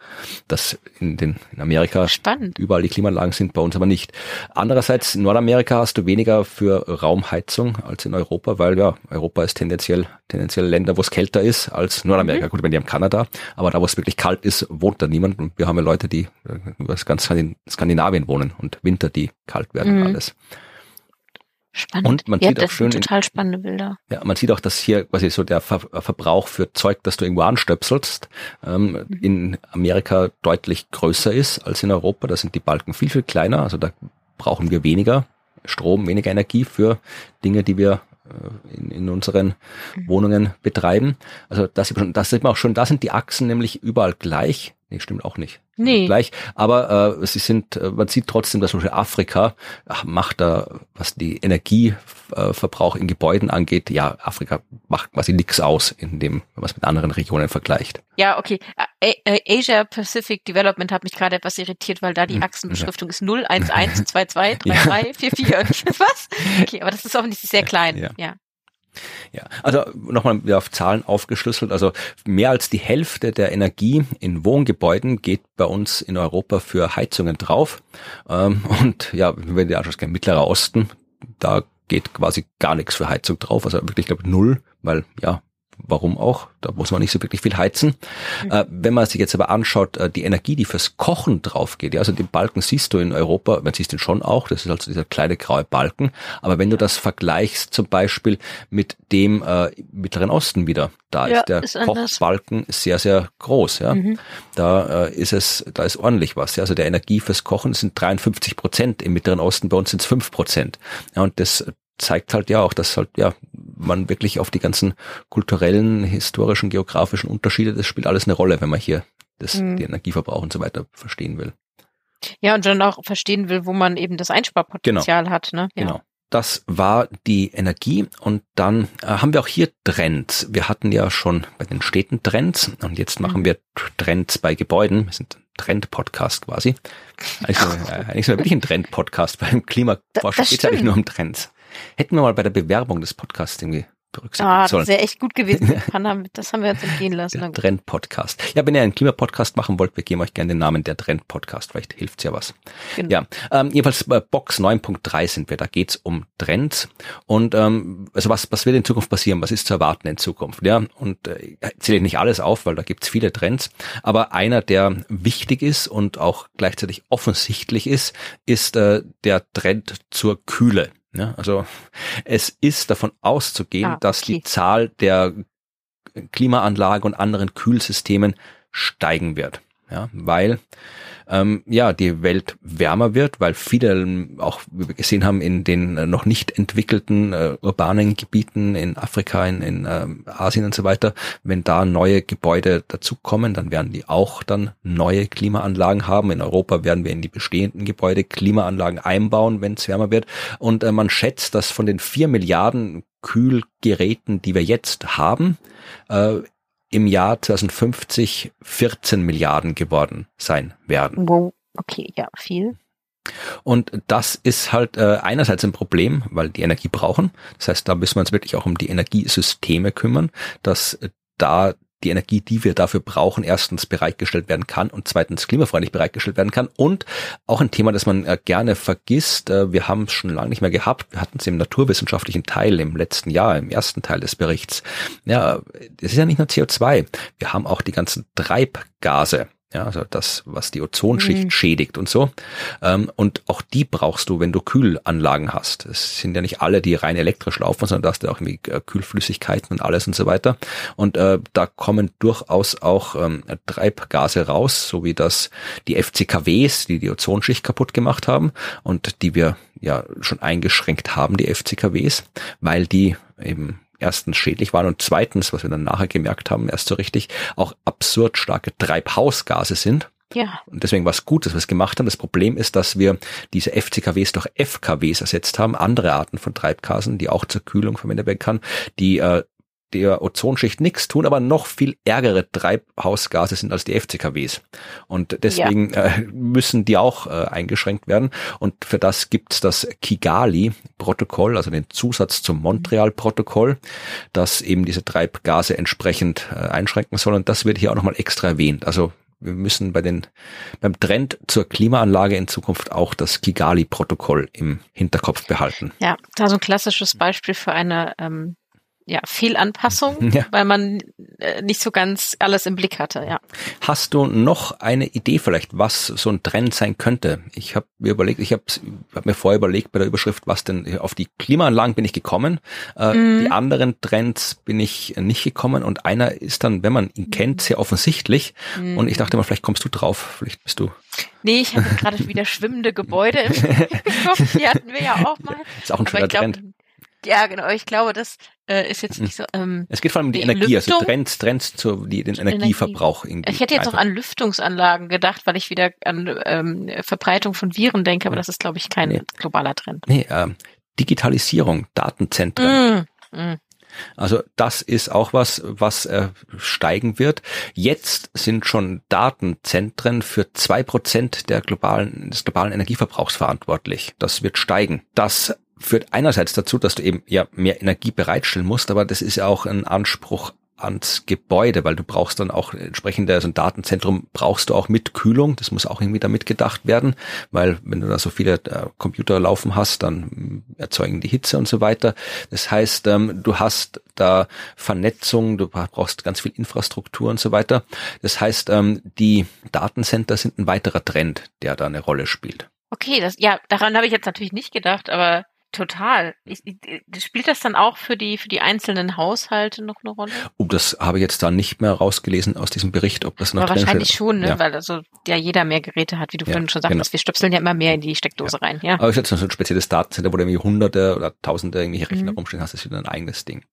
dass in den, in Amerika Spannend. überall die Klimaanlagen sind, bei uns aber nicht. Andererseits, in Nordamerika hast du weniger für Raumheizung als in Europa, weil ja, Europa ist tendenziell, tendenziell Länder, wo es kälter ist als Nordamerika. Mhm. Gut, wenn die haben Kanada, aber da, wo es wirklich kalt ist, wohnt da niemand. Und wir haben ja Leute, die über ganz Skandinavien wohnen und Winter, die kalt werden, mhm. alles. Spannend. Und man ja, sieht auch schön total spannende Bilder. Ja, man sieht auch, dass hier quasi so der Ver Verbrauch für Zeug, das du irgendwo anstöpselst, ähm, mhm. in Amerika deutlich größer ist als in Europa. Da sind die Balken viel, viel kleiner. Also da brauchen wir weniger Strom, weniger Energie für Dinge, die wir äh, in, in unseren mhm. Wohnungen betreiben. Also das, das sieht man auch schon, da sind die Achsen nämlich überall gleich. Nee, stimmt auch nicht. Nee. Gleich. Aber äh, sie sind, äh, man sieht trotzdem, dass zum Beispiel Afrika ach, macht da, was die Energieverbrauch in Gebäuden angeht, ja, Afrika macht quasi nichts aus, in dem, wenn man es mit anderen Regionen vergleicht. Ja, okay. Asia Pacific Development hat mich gerade etwas irritiert, weil da die hm, Achsenbeschriftung ja. ist 011223344. Was? Okay, aber das ist offensichtlich sehr klein. Ja. ja. Ja, also nochmal auf Zahlen aufgeschlüsselt. Also mehr als die Hälfte der Energie in Wohngebäuden geht bei uns in Europa für Heizungen drauf. Ähm, und ja, wenn du anschaust, Mittlerer Osten, da geht quasi gar nichts für Heizung drauf. Also wirklich, glaube null, weil ja, Warum auch? Da muss man nicht so wirklich viel heizen. Mhm. Äh, wenn man sich jetzt aber anschaut, äh, die Energie, die fürs Kochen drauf geht, ja, also den Balken siehst du in Europa, man siehst den schon auch, das ist also dieser kleine graue Balken. Aber wenn du das vergleichst zum Beispiel mit dem äh, Mittleren Osten wieder, da ja, ist der ist Kochbalken sehr, sehr groß. Ja, mhm. da äh, ist es, da ist ordentlich was. Ja, also der Energie fürs Kochen sind 53 Prozent im Mittleren Osten, bei uns sind es fünf Prozent. Ja, und das zeigt halt ja auch, dass halt ja man wirklich auf die ganzen kulturellen, historischen, geografischen Unterschiede, das spielt alles eine Rolle, wenn man hier das, mhm. die Energieverbrauch und so weiter verstehen will. Ja, und dann auch verstehen will, wo man eben das Einsparpotenzial genau. hat. Ne? Ja. Genau. Das war die Energie und dann äh, haben wir auch hier Trends. Wir hatten ja schon bei den Städten Trends und jetzt machen mhm. wir Trends bei Gebäuden. Wir sind Trend-Podcast quasi. Eigentlich, äh, eigentlich sind wir wirklich ein Trend-Podcast. Beim Klimaforschung geht es eigentlich nur um Trends. Hätten wir mal bei der Bewerbung des Podcasts irgendwie berücksichtigen ah, sollen. Das wäre echt gut gewesen. das haben wir jetzt entgehen lassen. Der Trend-Podcast. Ja, wenn ihr einen Klimapodcast machen wollt, wir geben euch gerne den Namen der Trend-Podcast. Vielleicht hilft's ja was. Genau. Ja, ähm, jedenfalls bei Box 9.3 sind wir. Da geht's um Trends. Und ähm, also was, was wird in Zukunft passieren? Was ist zu erwarten in Zukunft? Ja, und äh, zähle ich nicht alles auf, weil da gibt's viele Trends. Aber einer, der wichtig ist und auch gleichzeitig offensichtlich ist, ist äh, der Trend zur Kühle. Ja, also es ist davon auszugehen, ah, okay. dass die Zahl der Klimaanlage und anderen Kühlsystemen steigen wird. Ja, weil ähm, ja die Welt wärmer wird, weil viele auch wie wir gesehen haben in den äh, noch nicht entwickelten äh, urbanen Gebieten in Afrika, in, in äh, Asien und so weiter, wenn da neue Gebäude dazukommen, dann werden die auch dann neue Klimaanlagen haben. In Europa werden wir in die bestehenden Gebäude Klimaanlagen einbauen, wenn es wärmer wird. Und äh, man schätzt, dass von den vier Milliarden Kühlgeräten, die wir jetzt haben, äh, im Jahr 2050 14 Milliarden geworden sein werden. Wow, okay, ja, viel. Und das ist halt äh, einerseits ein Problem, weil die Energie brauchen. Das heißt, da müssen wir uns wirklich auch um die Energiesysteme kümmern, dass da die Energie, die wir dafür brauchen, erstens bereitgestellt werden kann und zweitens klimafreundlich bereitgestellt werden kann. Und auch ein Thema, das man äh, gerne vergisst, äh, wir haben es schon lange nicht mehr gehabt, wir hatten es im naturwissenschaftlichen Teil im letzten Jahr, im ersten Teil des Berichts. Ja, es ist ja nicht nur CO2, wir haben auch die ganzen Treibgase. Ja, also das, was die Ozonschicht mhm. schädigt und so. Ähm, und auch die brauchst du, wenn du Kühlanlagen hast. Es sind ja nicht alle, die rein elektrisch laufen, sondern da hast du auch irgendwie äh, Kühlflüssigkeiten und alles und so weiter. Und äh, da kommen durchaus auch ähm, Treibgase raus, so wie das die FCKWs, die die Ozonschicht kaputt gemacht haben und die wir ja schon eingeschränkt haben, die FCKWs, weil die eben erstens schädlich waren und zweitens, was wir dann nachher gemerkt haben, erst so richtig, auch absurd starke Treibhausgase sind. Ja. Und deswegen war es gut, dass wir es gemacht haben. Das Problem ist, dass wir diese FCKWs durch FKWs ersetzt haben, andere Arten von Treibgasen, die auch zur Kühlung verwendet werden kann, die äh, der Ozonschicht nichts tun, aber noch viel ärgere Treibhausgase sind als die FCKWs. Und deswegen ja. äh, müssen die auch äh, eingeschränkt werden. Und für das gibt's das Kigali-Protokoll, also den Zusatz zum Montreal-Protokoll, das eben diese Treibgase entsprechend äh, einschränken soll. Und das wird hier auch nochmal extra erwähnt. Also wir müssen bei den, beim Trend zur Klimaanlage in Zukunft auch das Kigali-Protokoll im Hinterkopf behalten. Ja, da so ein klassisches Beispiel für eine ähm, ja, Fehlanpassung, ja. weil man äh, nicht so ganz alles im Blick hatte, ja. Hast du noch eine Idee vielleicht, was so ein Trend sein könnte? Ich habe mir überlegt, ich habe hab mir vorher überlegt bei der Überschrift, was denn auf die Klimaanlagen bin ich gekommen. Äh, mhm. Die anderen Trends bin ich nicht gekommen und einer ist dann, wenn man ihn kennt, sehr offensichtlich. Mhm. Und ich dachte mal, vielleicht kommst du drauf, vielleicht bist du. Nee, ich habe gerade wieder schwimmende Gebäude im Kopf. Die hatten wir ja auch mal. Ist auch ein schöner Trend. Ja, genau. Ich glaube, das äh, ist jetzt nicht so. Ähm, es geht vor allem um die, die Energie, Lüftung, also Trends, Trends zu die, den Energieverbrauch. Energie. Ich hätte jetzt einfach. noch an Lüftungsanlagen gedacht, weil ich wieder an ähm, Verbreitung von Viren denke, aber das ist, glaube ich, kein nee. globaler Trend. Nee, äh, Digitalisierung, Datenzentren. Mm, mm. Also das ist auch was, was äh, steigen wird. Jetzt sind schon Datenzentren für zwei Prozent der globalen, des globalen Energieverbrauchs verantwortlich. Das wird steigen. Das führt einerseits dazu, dass du eben ja mehr Energie bereitstellen musst, aber das ist ja auch ein Anspruch ans Gebäude, weil du brauchst dann auch entsprechend, also ein Datenzentrum brauchst du auch mit Kühlung, das muss auch irgendwie damit gedacht werden, weil wenn du da so viele äh, Computer laufen hast, dann erzeugen die Hitze und so weiter. Das heißt, ähm, du hast da Vernetzung, du brauchst ganz viel Infrastruktur und so weiter. Das heißt, ähm, die Datencenter sind ein weiterer Trend, der da eine Rolle spielt. Okay, das, ja, daran habe ich jetzt natürlich nicht gedacht, aber Total. Ich, ich, spielt das dann auch für die für die einzelnen Haushalte noch eine Rolle? Oh, das habe ich jetzt da nicht mehr rausgelesen aus diesem Bericht, ob das noch Aber wahrscheinlich steht. schon, ne? Ja. weil also ja jeder mehr Geräte hat, wie du ja, vorhin schon sagtest. Genau. Wir stöpseln ja immer mehr in die Steckdose ja. rein. Ja. Aber ist jetzt so ein spezielles Datencenter, wo du irgendwie Hunderte oder Tausende irgendwelche Rechner mhm. rumstehen hast, das ist wieder ein eigenes Ding.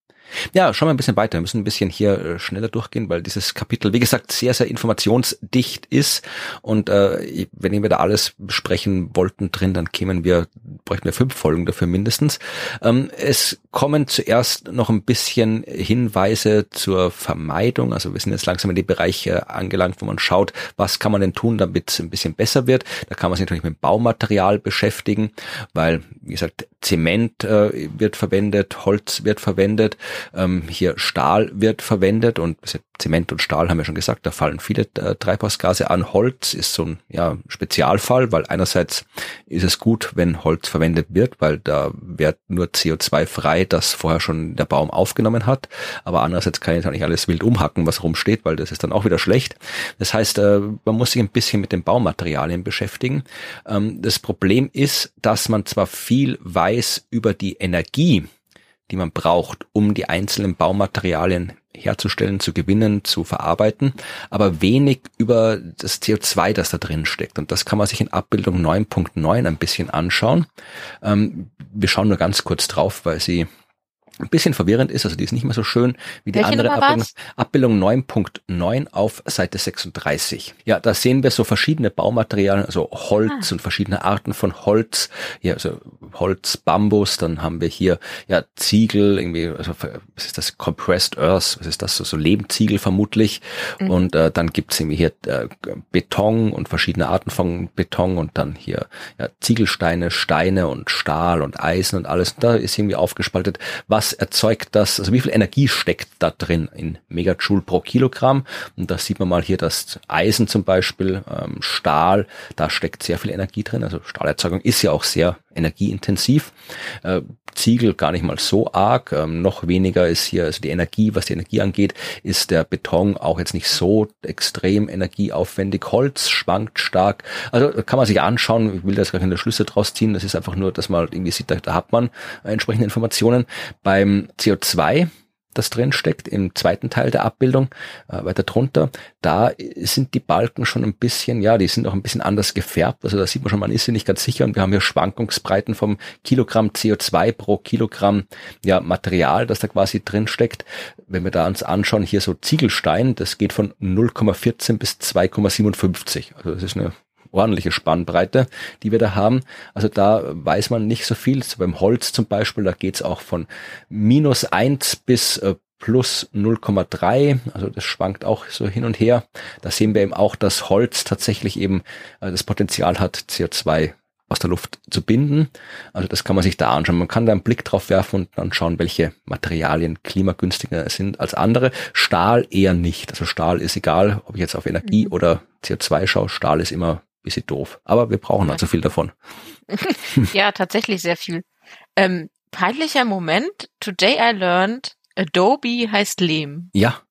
Ja, schauen wir ein bisschen weiter. Wir müssen ein bisschen hier äh, schneller durchgehen, weil dieses Kapitel, wie gesagt, sehr, sehr informationsdicht ist. Und äh, wenn wir da alles besprechen wollten drin, dann kämen wir, bräuchten wir fünf Folgen dafür mindestens. Ähm, es kommen zuerst noch ein bisschen Hinweise zur Vermeidung. Also wir sind jetzt langsam in die Bereiche angelangt, wo man schaut, was kann man denn tun, damit es ein bisschen besser wird. Da kann man sich natürlich mit Baumaterial beschäftigen, weil, wie gesagt, Zement äh, wird verwendet, Holz wird verwendet. Ähm, hier Stahl wird verwendet und Zement und Stahl haben wir schon gesagt, da fallen viele äh, Treibhausgase an. Holz ist so ein ja, Spezialfall, weil einerseits ist es gut, wenn Holz verwendet wird, weil da wird nur CO2 frei, das vorher schon der Baum aufgenommen hat. Aber andererseits kann ich nicht alles wild umhacken, was rumsteht, weil das ist dann auch wieder schlecht. Das heißt, äh, man muss sich ein bisschen mit den Baumaterialien beschäftigen. Ähm, das Problem ist, dass man zwar viel weiß über die Energie, die man braucht, um die einzelnen Baumaterialien herzustellen, zu gewinnen, zu verarbeiten, aber wenig über das CO2, das da drin steckt. Und das kann man sich in Abbildung 9.9 ein bisschen anschauen. Ähm, wir schauen nur ganz kurz drauf, weil sie ein bisschen verwirrend ist, also die ist nicht mehr so schön wie die Welche andere Abbildung. Abbildung 9.9 auf Seite 36. Ja, da sehen wir so verschiedene Baumaterialien, also Holz ah. und verschiedene Arten von Holz. Ja, also Holz, Bambus, dann haben wir hier ja Ziegel, irgendwie, also was ist das? Compressed Earth, was ist das? So, so Lehmziegel vermutlich. Mhm. Und äh, dann gibt's irgendwie hier äh, Beton und verschiedene Arten von Beton und dann hier ja, Ziegelsteine, Steine und Stahl und Eisen und alles. da ist irgendwie aufgespaltet, was was erzeugt das, also wie viel Energie steckt da drin in Megajoule pro Kilogramm. Und da sieht man mal hier das Eisen zum Beispiel, ähm, Stahl, da steckt sehr viel Energie drin. Also Stahlerzeugung ist ja auch sehr energieintensiv. Äh, Ziegel gar nicht mal so arg. Ähm, noch weniger ist hier, also die Energie, was die Energie angeht, ist der Beton auch jetzt nicht so extrem energieaufwendig. Holz schwankt stark. Also kann man sich anschauen. Ich will da jetzt gar keine Schlüsse draus ziehen. Das ist einfach nur, dass man irgendwie sieht, da, da hat man entsprechende Informationen. Beim CO2 das drin steckt im zweiten Teil der Abbildung, äh, weiter drunter, da sind die Balken schon ein bisschen, ja, die sind auch ein bisschen anders gefärbt. Also da sieht man schon, man ist sich nicht ganz sicher und wir haben hier Schwankungsbreiten vom Kilogramm CO2 pro Kilogramm ja, Material, das da quasi drin steckt. Wenn wir da uns anschauen, hier so Ziegelstein, das geht von 0,14 bis 2,57. Also das ist eine ordentliche Spannbreite, die wir da haben. Also da weiß man nicht so viel. So beim Holz zum Beispiel, da geht's auch von minus eins bis äh, plus 0,3, also das schwankt auch so hin und her. Da sehen wir eben auch, dass Holz tatsächlich eben äh, das Potenzial hat, CO2 aus der Luft zu binden. Also das kann man sich da anschauen. Man kann da einen Blick drauf werfen und dann schauen, welche Materialien klimagünstiger sind als andere. Stahl eher nicht. Also Stahl ist egal, ob ich jetzt auf Energie mhm. oder CO2 schaue. Stahl ist immer bisschen doof. Aber wir brauchen halt so viel davon. ja, tatsächlich sehr viel. Ähm, peinlicher Moment. Today I learned Adobe heißt Lehm. Ja.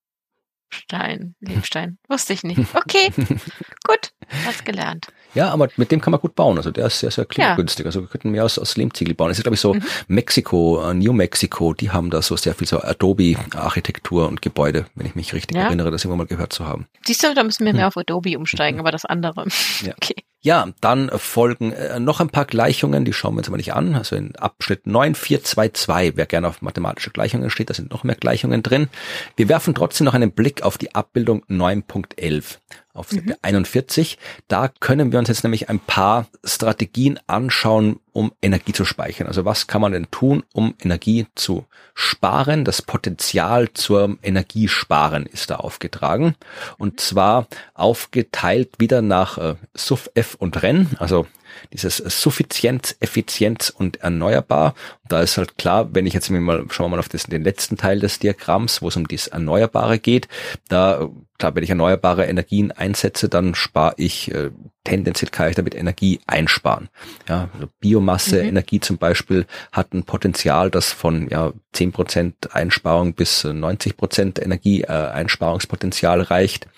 Stein, Lehmstein. Wusste ich nicht. Okay, gut, hast gelernt. Ja, aber mit dem kann man gut bauen. Also der ist sehr, sehr klimagünstig. Ja. Also wir könnten mehr aus, aus Lehmziegel bauen. Es ist, glaube ich, so mhm. Mexiko, äh, New Mexico, die haben da so sehr viel so Adobe-Architektur und Gebäude, wenn ich mich richtig ja. erinnere, das immer mal gehört zu haben. Siehst du, da müssen wir mehr hm. auf Adobe umsteigen, aber das andere. Ja. Okay. Ja, dann folgen äh, noch ein paar Gleichungen, die schauen wir uns aber nicht an. Also in Abschnitt 9422, wer gerne auf mathematische Gleichungen steht, da sind noch mehr Gleichungen drin. Wir werfen trotzdem noch einen Blick auf die Abbildung 9.11 auf Seite mhm. 41. Da können wir uns jetzt nämlich ein paar Strategien anschauen, um Energie zu speichern. Also was kann man denn tun, um Energie zu sparen? Das Potenzial zum Energiesparen ist da aufgetragen. Und zwar aufgeteilt wieder nach äh, SUF, F und REN, also dieses Suffizienz, Effizienz und erneuerbar. da ist halt klar, wenn ich jetzt mal, schauen wir mal auf das, den letzten Teil des Diagramms, wo es um das Erneuerbare geht, da klar, wenn ich erneuerbare Energien einsetze, dann spare ich äh, tendenziell kann ich damit Energie einsparen. Ja, also Biomasse, mhm. Energie zum Beispiel hat ein Potenzial, das von ja, 10% Einsparung bis 90% Energieeinsparungspotenzial äh, reicht.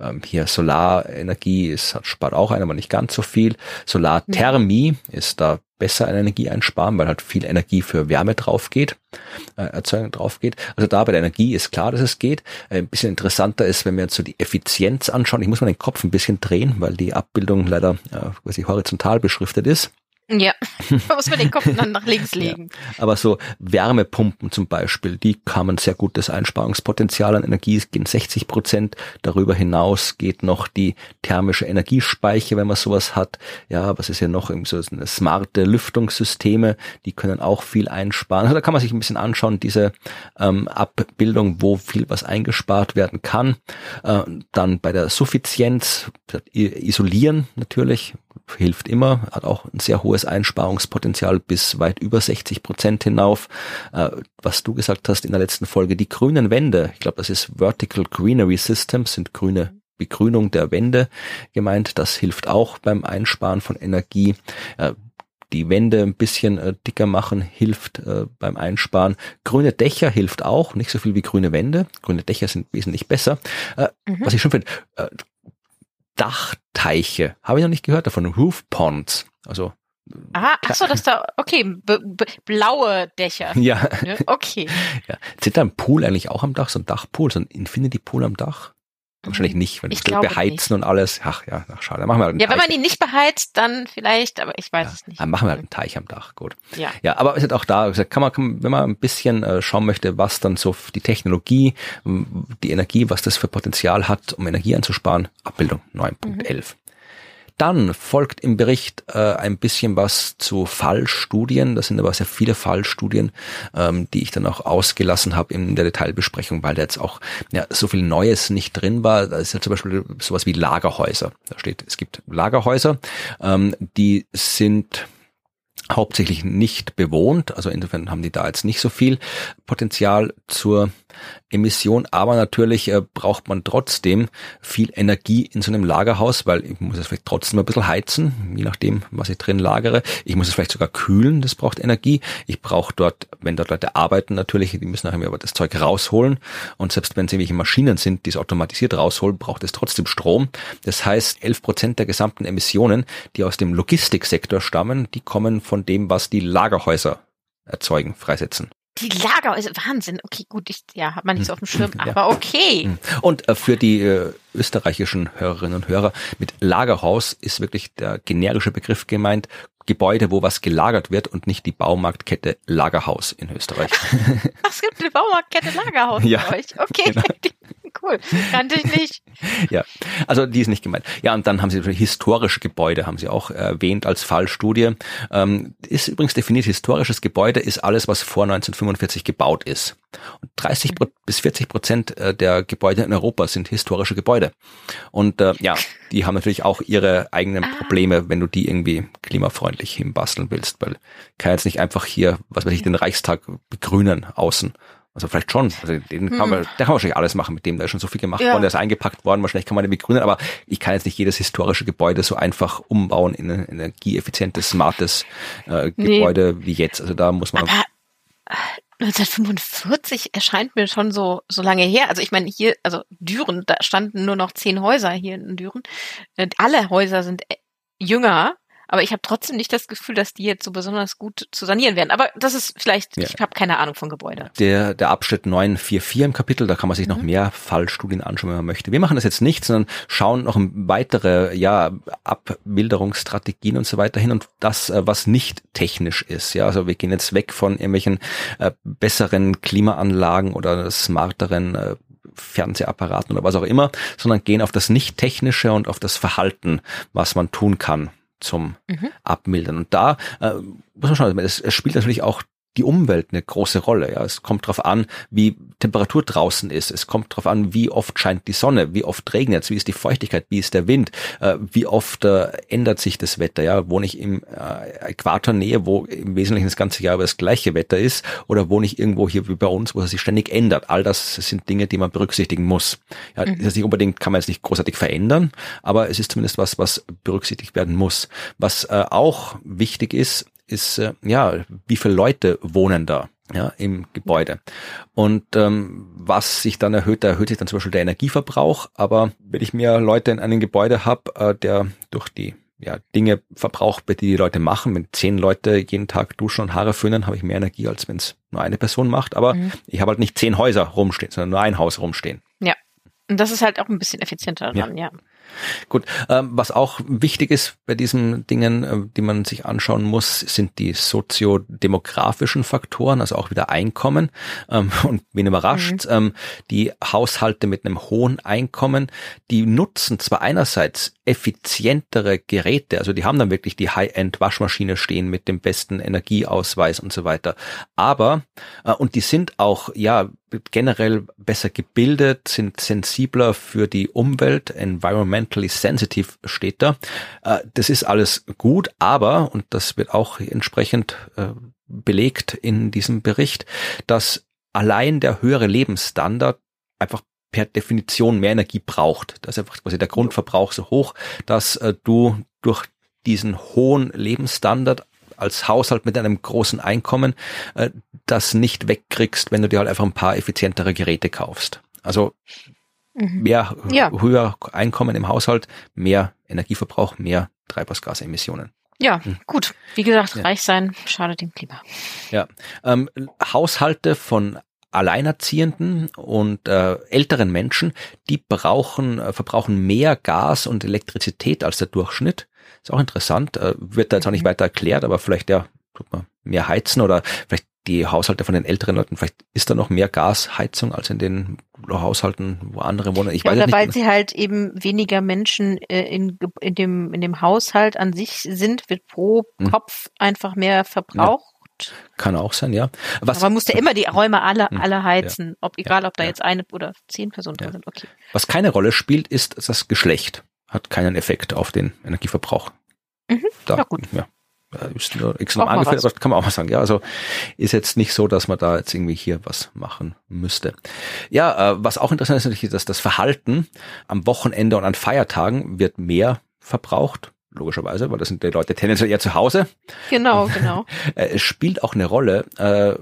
Ähm, hier Solarenergie ist, hat, spart auch ein, aber nicht ganz so viel. Solarthermie mhm. ist da besser an Energie einsparen, weil halt viel Energie für Wärme drauf geht, äh, Erzeugung drauf geht. Also da bei der Energie ist klar, dass es geht. Äh, ein bisschen interessanter ist, wenn wir uns so die Effizienz anschauen. Ich muss mal den Kopf ein bisschen drehen, weil die Abbildung leider äh, quasi horizontal beschriftet ist. Ja, man muss man den Kopf dann nach links legen. Ja, aber so Wärmepumpen zum Beispiel, die haben sehr gutes Einsparungspotenzial an Energie, es gehen 60 Prozent. Darüber hinaus geht noch die thermische Energiespeicher, wenn man sowas hat. Ja, was ist ja noch so eine smarte Lüftungssysteme, die können auch viel einsparen. Also da kann man sich ein bisschen anschauen, diese ähm, Abbildung, wo viel was eingespart werden kann. Äh, dann bei der Suffizienz, isolieren natürlich, hilft immer, hat auch ein sehr hohes Einsparungspotenzial bis weit über 60 Prozent hinauf. Äh, was du gesagt hast in der letzten Folge, die grünen Wände, ich glaube, das ist Vertical Greenery Systems, sind grüne Begrünung der Wände gemeint. Das hilft auch beim Einsparen von Energie. Äh, die Wände ein bisschen äh, dicker machen hilft beim Einsparen. Grüne Dächer hilft auch, nicht so viel wie grüne Wände. Grüne Dächer sind wesentlich besser. Mhm. Was ich schon finde, Dachteiche. Habe ich noch nicht gehört davon. Roof Ponds. Also Aha, ach so, dass da, okay, blaue Dächer. Ja. Ne? Okay. ja. Sind da ein Pool eigentlich auch am Dach, so ein Dachpool, so ein Infinity Pool am Dach? Wahrscheinlich nicht, wenn ich es beheizen nicht. und alles. Ach ja, ach, schade. Machen wir halt einen Ja, Teich. wenn man ihn nicht beheizt, dann vielleicht, aber ich weiß ja, es nicht. Dann machen wir halt einen Teich am Dach, gut. Ja. Ja, aber es ist auch da, kann man, kann, wenn man ein bisschen äh, schauen möchte, was dann so die Technologie, die Energie, was das für Potenzial hat, um Energie anzusparen, Abbildung 9.11. Mhm. Dann folgt im Bericht äh, ein bisschen was zu Fallstudien. Das sind aber sehr viele Fallstudien, ähm, die ich dann auch ausgelassen habe in der Detailbesprechung, weil da jetzt auch ja, so viel Neues nicht drin war. Da ist ja zum Beispiel sowas wie Lagerhäuser. Da steht, es gibt Lagerhäuser, ähm, die sind hauptsächlich nicht bewohnt. Also insofern haben die da jetzt nicht so viel Potenzial zur Emission, aber natürlich äh, braucht man trotzdem viel Energie in so einem Lagerhaus, weil ich muss es vielleicht trotzdem ein bisschen heizen, je nachdem, was ich drin lagere. Ich muss es vielleicht sogar kühlen, das braucht Energie. Ich brauche dort, wenn dort Leute arbeiten natürlich, die müssen nachher aber das Zeug rausholen und selbst wenn es irgendwelche Maschinen sind, die es automatisiert rausholen, braucht es trotzdem Strom. Das heißt, 11 Prozent der gesamten Emissionen, die aus dem Logistiksektor stammen, die kommen von dem, was die Lagerhäuser erzeugen, freisetzen. Die Lager, also Wahnsinn. Okay, gut, ich, ja, hat man nicht so auf dem Schirm, ja. aber okay. Hm. Und äh, für die äh, österreichischen Hörerinnen und Hörer, mit Lagerhaus ist wirklich der generische Begriff gemeint, Gebäude, wo was gelagert wird und nicht die Baumarktkette Lagerhaus in Österreich. Ach, es gibt eine Baumarktkette Lagerhaus ja, bei euch. Okay, genau. cool. Kannte ich nicht. Ja, also die ist nicht gemeint. Ja, und dann haben sie historische Gebäude, haben sie auch erwähnt als Fallstudie. Ähm, ist übrigens definiert, historisches Gebäude ist alles, was vor 1945 gebaut ist. Und 30 bis 40 Prozent äh, der Gebäude in Europa sind historische Gebäude. Und äh, ja, die haben natürlich auch ihre eigenen ah. Probleme, wenn du die irgendwie klimafreundlich hinbasteln willst, weil kann jetzt nicht einfach hier, was weiß ich, den Reichstag begrünen außen also vielleicht schon. Also den kann man, hm. der kann wahrscheinlich alles machen mit dem. Da ist schon so viel gemacht ja. worden, der ist eingepackt worden. Wahrscheinlich kann man den begründen, aber ich kann jetzt nicht jedes historische Gebäude so einfach umbauen in ein energieeffizientes, smartes äh, nee. Gebäude wie jetzt. Also da muss man. Aber 1945 erscheint mir schon so so lange her. Also ich meine hier, also Düren, da standen nur noch zehn Häuser hier in Düren. Äh, alle Häuser sind äh, jünger aber ich habe trotzdem nicht das Gefühl, dass die jetzt so besonders gut zu sanieren werden. Aber das ist vielleicht, ja. ich habe keine Ahnung von Gebäude. Der, der Abschnitt 944 im Kapitel, da kann man sich mhm. noch mehr Fallstudien anschauen, wenn man möchte. Wir machen das jetzt nicht, sondern schauen noch weitere ja, Abwilderungsstrategien und so weiter hin und das, äh, was nicht technisch ist. Ja, also wir gehen jetzt weg von irgendwelchen äh, besseren Klimaanlagen oder smarteren äh, Fernsehapparaten oder was auch immer, sondern gehen auf das Nicht-Technische und auf das Verhalten, was man tun kann zum mhm. Abmildern. Und da äh, muss man schauen, es, es spielt natürlich auch die Umwelt eine große Rolle. Ja, es kommt darauf an, wie Temperatur draußen ist. Es kommt darauf an, wie oft scheint die Sonne, wie oft regnet es, wie ist die Feuchtigkeit, wie ist der Wind, äh, wie oft äh, ändert sich das Wetter. Ja, wohne ich im äh, Äquatornähe, wo im Wesentlichen das ganze Jahr über das gleiche Wetter ist, oder wohne ich irgendwo hier wie bei uns, wo es sich ständig ändert. All das sind Dinge, die man berücksichtigen muss. Ja, mhm. Das ist nicht unbedingt, kann man jetzt nicht großartig verändern, aber es ist zumindest was, was berücksichtigt werden muss. Was äh, auch wichtig ist, ist, äh, ja, wie viele Leute wohnen da? ja, im Gebäude. Und ähm, was sich dann erhöht, da erhöht sich dann zum Beispiel der Energieverbrauch. Aber wenn ich mehr Leute in einem Gebäude habe, äh, der durch die ja, Dinge verbraucht, die die Leute machen, wenn zehn Leute jeden Tag duschen und Haare föhnen, habe ich mehr Energie, als wenn es nur eine Person macht. Aber mhm. ich habe halt nicht zehn Häuser rumstehen, sondern nur ein Haus rumstehen. Ja. Und das ist halt auch ein bisschen effizienter dann, ja. Gut, ähm, was auch wichtig ist bei diesen Dingen, äh, die man sich anschauen muss, sind die soziodemografischen Faktoren, also auch wieder Einkommen. Ähm, und wen überrascht, mhm. ähm, die Haushalte mit einem hohen Einkommen, die nutzen zwar einerseits effizientere Geräte, also die haben dann wirklich die High-End-Waschmaschine stehen mit dem besten Energieausweis und so weiter, aber, äh, und die sind auch, ja, generell besser gebildet, sind sensibler für die Umwelt, environmentally sensitive steht da. Äh, das ist alles gut, aber, und das wird auch entsprechend äh, belegt in diesem Bericht, dass allein der höhere Lebensstandard einfach per Definition mehr Energie braucht. Da ist einfach quasi der Grundverbrauch so hoch, dass äh, du durch diesen hohen Lebensstandard als Haushalt mit einem großen Einkommen äh, das nicht wegkriegst, wenn du dir halt einfach ein paar effizientere Geräte kaufst. Also mhm. mehr ja. höher Einkommen im Haushalt, mehr Energieverbrauch, mehr Treibhausgasemissionen. Ja, hm. gut. Wie gesagt, ja. reich sein schadet dem Klima. Ja, ähm, Haushalte von Alleinerziehenden und äh, älteren Menschen, die brauchen, äh, verbrauchen mehr Gas und Elektrizität als der Durchschnitt. Ist auch interessant, äh, wird da jetzt auch nicht mhm. weiter erklärt, aber vielleicht ja, tut man mehr heizen oder vielleicht die Haushalte von den älteren Leuten, vielleicht ist da noch mehr Gasheizung als in den Haushalten, wo andere wohnen. Ich ja, weiß oder nicht. weil sie halt eben weniger Menschen äh, in, in, dem, in dem Haushalt an sich sind, wird pro hm. Kopf einfach mehr verbraucht. Ja. Kann auch sein, ja. Was, Aber man muss ja immer die Räume alle, hm. alle heizen, ja. ob egal, ob da jetzt eine oder zehn Personen drin sind. Okay. Was keine Rolle spielt, ist das Geschlecht. Hat keinen Effekt auf den Energieverbrauch. Mhm. Da, ja, gut. Ja ist nur extra angeführt, aber kann man auch mal sagen. Ja, also ist jetzt nicht so, dass man da jetzt irgendwie hier was machen müsste. Ja, äh, was auch interessant ist natürlich, dass das Verhalten am Wochenende und an Feiertagen wird mehr verbraucht. Logischerweise, weil das sind die Leute tendenziell eher zu Hause. Genau, genau. Äh, es spielt auch eine Rolle, äh,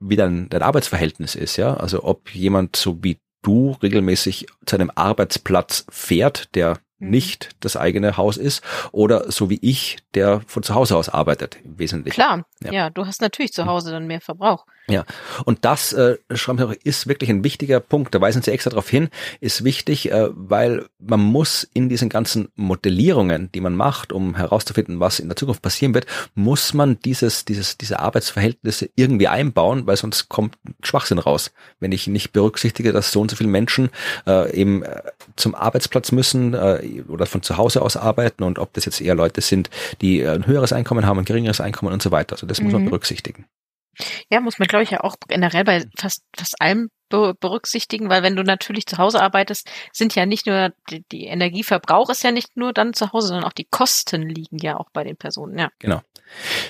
wie dann dein Arbeitsverhältnis ist, ja. Also ob jemand so wie du regelmäßig zu einem Arbeitsplatz fährt, der. Nicht das eigene Haus ist oder so wie ich, der von zu Hause aus arbeitet im Wesentlichen. Klar, ja, ja du hast natürlich zu Hause dann mehr Verbrauch. Ja, und das, äh, schreiben Sie auch, ist wirklich ein wichtiger Punkt, da weisen Sie extra darauf hin, ist wichtig, äh, weil man muss in diesen ganzen Modellierungen, die man macht, um herauszufinden, was in der Zukunft passieren wird, muss man dieses, dieses, diese Arbeitsverhältnisse irgendwie einbauen, weil sonst kommt Schwachsinn raus. Wenn ich nicht berücksichtige, dass so und so viele Menschen äh, eben äh, zum Arbeitsplatz müssen äh, oder von zu Hause aus arbeiten und ob das jetzt eher Leute sind, die ein höheres Einkommen haben, ein geringeres Einkommen und so weiter. Also das muss man mhm. berücksichtigen. Ja, muss man, glaube ich, ja auch generell bei fast, fast allem berücksichtigen, weil wenn du natürlich zu Hause arbeitest, sind ja nicht nur die, die, Energieverbrauch ist ja nicht nur dann zu Hause, sondern auch die Kosten liegen ja auch bei den Personen, ja. Genau.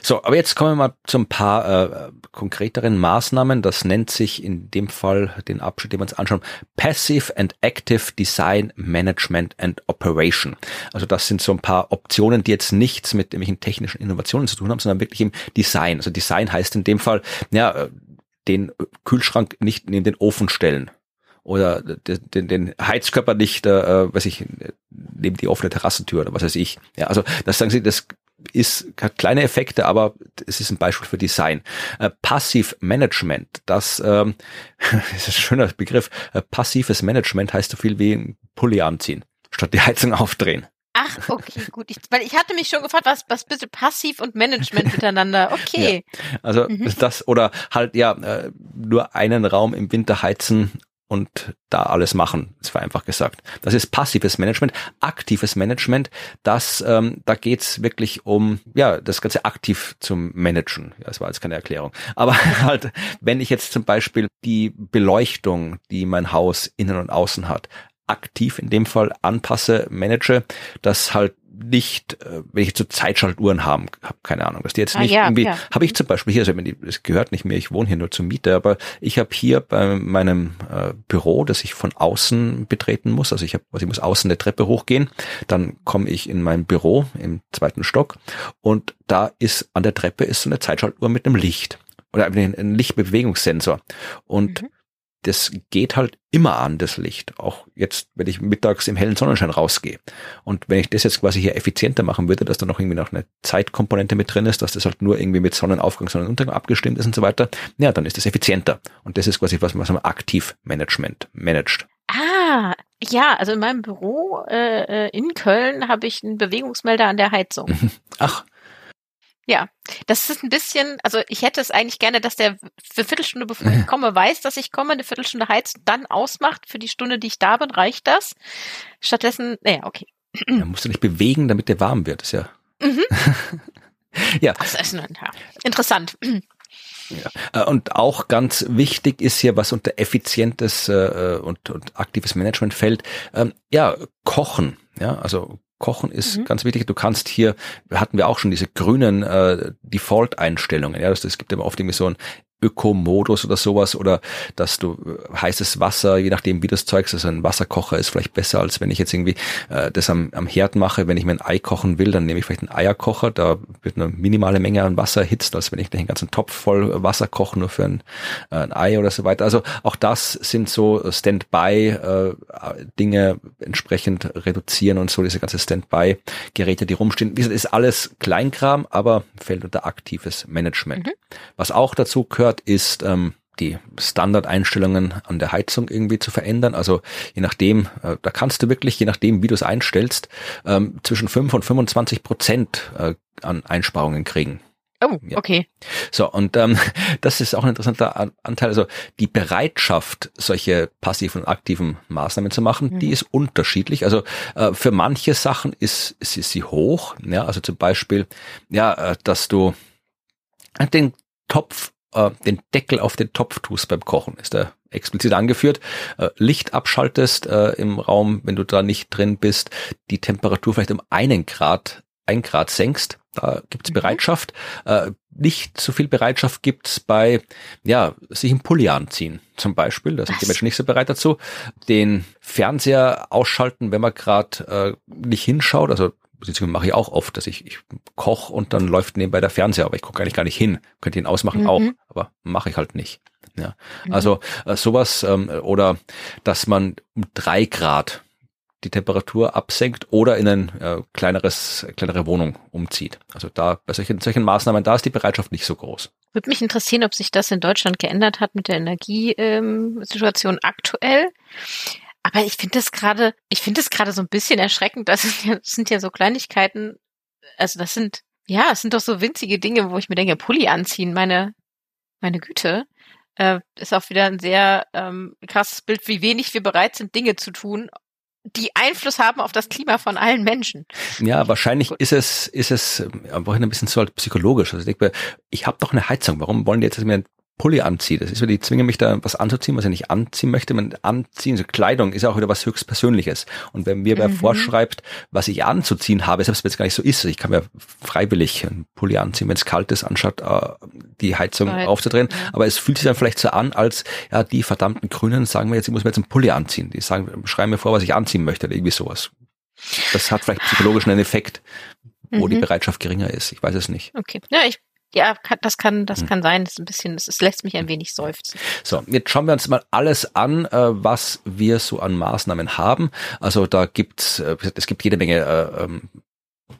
So, aber jetzt kommen wir mal zu ein paar äh, konkreteren Maßnahmen. Das nennt sich in dem Fall den Abschnitt, den wir uns anschauen, Passive and Active Design Management and Operation. Also das sind so ein paar Optionen, die jetzt nichts mit irgendwelchen technischen Innovationen zu tun haben, sondern wirklich im Design. Also Design heißt in dem Fall, ja, den Kühlschrank nicht neben den Ofen stellen oder den, den Heizkörper nicht, äh, weiß ich, neben die offene Terrassentür oder was weiß ich. Ja, also das sagen Sie, das ist hat kleine Effekte, aber es ist ein Beispiel für Design. Äh, Passiv Management, das, ähm, das ist ein schöner Begriff. Äh, passives Management heißt so viel wie Pulli anziehen, statt die Heizung aufdrehen. Ach, okay, gut. Ich, weil ich hatte mich schon gefragt, was, was bitte Passiv und Management miteinander. Okay. Ja, also mhm. das oder halt ja äh, nur einen Raum im Winter heizen und da alles machen. Das war einfach gesagt. Das ist passives Management. Aktives Management, das, ähm, da geht's wirklich um, ja, das Ganze aktiv zum Managen. Ja, das war jetzt keine Erklärung. Aber halt, wenn ich jetzt zum Beispiel die Beleuchtung, die mein Haus innen und außen hat, aktiv in dem Fall anpasse, manage, dass halt nicht, äh, wenn ich jetzt so Zeitschaltuhren haben, habe keine Ahnung, dass die jetzt ah, nicht ja, irgendwie, ja. habe ich zum Beispiel hier, also wenn die, es gehört nicht mehr, ich wohne hier nur zur Miete, aber ich habe hier bei meinem äh, Büro, das ich von außen betreten muss, also ich habe, also ich muss außen eine Treppe hochgehen, dann komme ich in mein Büro im zweiten Stock und da ist an der Treppe ist so eine Zeitschaltuhr mit einem Licht oder ein Lichtbewegungssensor und mhm das geht halt immer an, das Licht. Auch jetzt, wenn ich mittags im hellen Sonnenschein rausgehe. Und wenn ich das jetzt quasi hier effizienter machen würde, dass da noch irgendwie noch eine Zeitkomponente mit drin ist, dass das halt nur irgendwie mit Sonnenaufgang, Sonnenuntergang abgestimmt ist und so weiter, ja, dann ist das effizienter. Und das ist quasi was, was man aktiv Management managt. Ah, ja, also in meinem Büro äh, äh in Köln habe ich einen Bewegungsmelder an der Heizung. Ach, ja, das ist ein bisschen, also ich hätte es eigentlich gerne, dass der für Viertelstunde, bevor ich komme, weiß, dass ich komme, eine Viertelstunde heizt, dann ausmacht. Für die Stunde, die ich da bin, reicht das. Stattdessen, naja, okay. Da musst du dich bewegen, damit der warm wird, ist ja. Mhm. ja. Das ist ja, interessant. Ja. Äh, und auch ganz wichtig ist hier, was unter effizientes äh, und, und aktives Management fällt, ähm, ja, kochen. Ja, also Kochen ist mhm. ganz wichtig. Du kannst hier, hatten wir auch schon diese grünen äh, Default-Einstellungen. Ja, das, das gibt immer oft irgendwie so ein Ökomodus oder sowas oder dass du äh, heißes Wasser, je nachdem wie das Zeug ist, also ein Wasserkocher ist vielleicht besser, als wenn ich jetzt irgendwie äh, das am, am Herd mache. Wenn ich mir ein Ei kochen will, dann nehme ich vielleicht einen Eierkocher, da wird eine minimale Menge an Wasser erhitzt, als wenn ich den ganzen Topf voll Wasser koche, nur für ein, äh, ein Ei oder so weiter. Also auch das sind so Standby-Dinge äh, entsprechend reduzieren und so, diese ganze Standby-Geräte, die rumstehen. Das ist alles Kleinkram, aber fällt unter aktives Management. Mhm. Was auch dazu gehört, gehört, ist ähm, die Standardeinstellungen an der Heizung irgendwie zu verändern. Also je nachdem, äh, da kannst du wirklich, je nachdem, wie du es einstellst, ähm, zwischen 5 und 25 Prozent äh, an Einsparungen kriegen. Oh, ja. okay. So, und ähm, das ist auch ein interessanter Anteil. Also die Bereitschaft, solche passiven und aktiven Maßnahmen zu machen, mhm. die ist unterschiedlich. Also äh, für manche Sachen ist, ist, ist sie hoch. Ja, also zum Beispiel, ja, äh, dass du den Topf äh, den Deckel auf den Topf tust beim Kochen, ist da explizit angeführt, äh, Licht abschaltest äh, im Raum, wenn du da nicht drin bist, die Temperatur vielleicht um einen Grad, ein Grad senkst, da gibt's mhm. Bereitschaft. Äh, nicht so viel Bereitschaft gibt's bei, ja, sich im Pulli anziehen zum Beispiel. Da sind die Menschen nicht so bereit dazu. Den Fernseher ausschalten, wenn man gerade äh, nicht hinschaut. Also beziehungsweise mache ich auch oft, dass ich, ich koche und dann läuft nebenbei der Fernseher, aber ich gucke eigentlich gar nicht hin. Könnte ihn ausmachen mhm. auch, aber mache ich halt nicht. Ja. Mhm. Also äh, sowas ähm, oder dass man um drei Grad die Temperatur absenkt oder in ein äh, kleineres, kleinere Wohnung umzieht. Also da bei solchen, solchen Maßnahmen, da ist die Bereitschaft nicht so groß. Würde mich interessieren, ob sich das in Deutschland geändert hat mit der Energiesituation ähm, aktuell. Aber ich finde das gerade, ich finde das gerade so ein bisschen erschreckend. Das, ist ja, das sind ja so Kleinigkeiten. Also das sind, ja, es sind doch so winzige Dinge, wo ich mir denke, Pulli anziehen, meine, meine Güte. Äh, ist auch wieder ein sehr ähm, krasses Bild, wie wenig wir bereit sind, Dinge zu tun, die Einfluss haben auf das Klima von allen Menschen. Ja, wahrscheinlich ist es, ist es vorhin ein bisschen so halt psychologisch. Also ich denke, ich habe doch eine Heizung. Warum wollen die jetzt, dass ich mir Pulli anziehe. Das ist, weil die zwingen mich da was anzuziehen, was ich nicht anziehen möchte. Man anziehen, so Kleidung ist auch wieder was höchst Persönliches. Und wenn mir wer mhm. vorschreibt, was ich anzuziehen habe, selbst wenn es gar nicht so ist, also ich kann mir freiwillig einen Pulli anziehen, wenn es kalt ist, anstatt äh, die Heizung Zeit. aufzudrehen. Ja. Aber es fühlt sich dann vielleicht so an, als ja die verdammten Grünen sagen mir jetzt, ich muss mir jetzt einen Pulli anziehen. Die sagen, schreiben mir vor, was ich anziehen möchte oder irgendwie sowas. Das hat vielleicht psychologisch einen Effekt, wo mhm. die Bereitschaft geringer ist. Ich weiß es nicht. Okay. Ja, ich ja, das kann, das hm. kann sein. Das ist ein bisschen, es lässt mich ein wenig seufzen. So, jetzt schauen wir uns mal alles an, äh, was wir so an Maßnahmen haben. Also da gibt's, äh, es gibt jede Menge äh, ähm,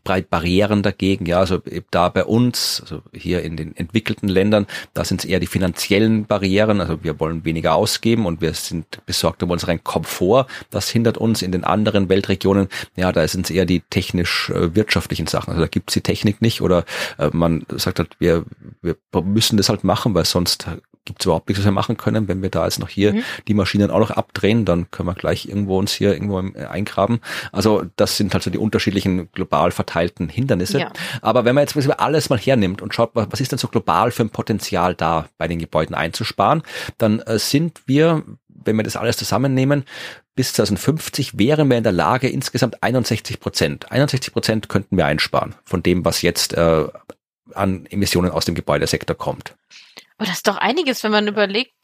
breit Barrieren dagegen. Ja, also da bei uns, also hier in den entwickelten Ländern, da sind es eher die finanziellen Barrieren. Also wir wollen weniger ausgeben und wir sind besorgt um unseren Komfort. Das hindert uns in den anderen Weltregionen. Ja, da sind es eher die technisch-wirtschaftlichen äh, Sachen. Also da gibt es die Technik nicht oder äh, man sagt halt, wir, wir müssen das halt machen, weil sonst gibt es überhaupt nichts, was wir machen können. Wenn wir da jetzt noch hier mhm. die Maschinen auch noch abdrehen, dann können wir gleich irgendwo uns hier irgendwo eingraben. Also das sind halt so die unterschiedlichen global verteilten Hindernisse. Ja. Aber wenn man jetzt alles mal hernimmt und schaut, was ist denn so global für ein Potenzial da bei den Gebäuden einzusparen, dann äh, sind wir, wenn wir das alles zusammennehmen, bis 2050 wären wir in der Lage, insgesamt 61 Prozent. 61 Prozent könnten wir einsparen von dem, was jetzt äh, an Emissionen aus dem Gebäudesektor kommt. Aber das ist doch einiges, wenn man überlegt,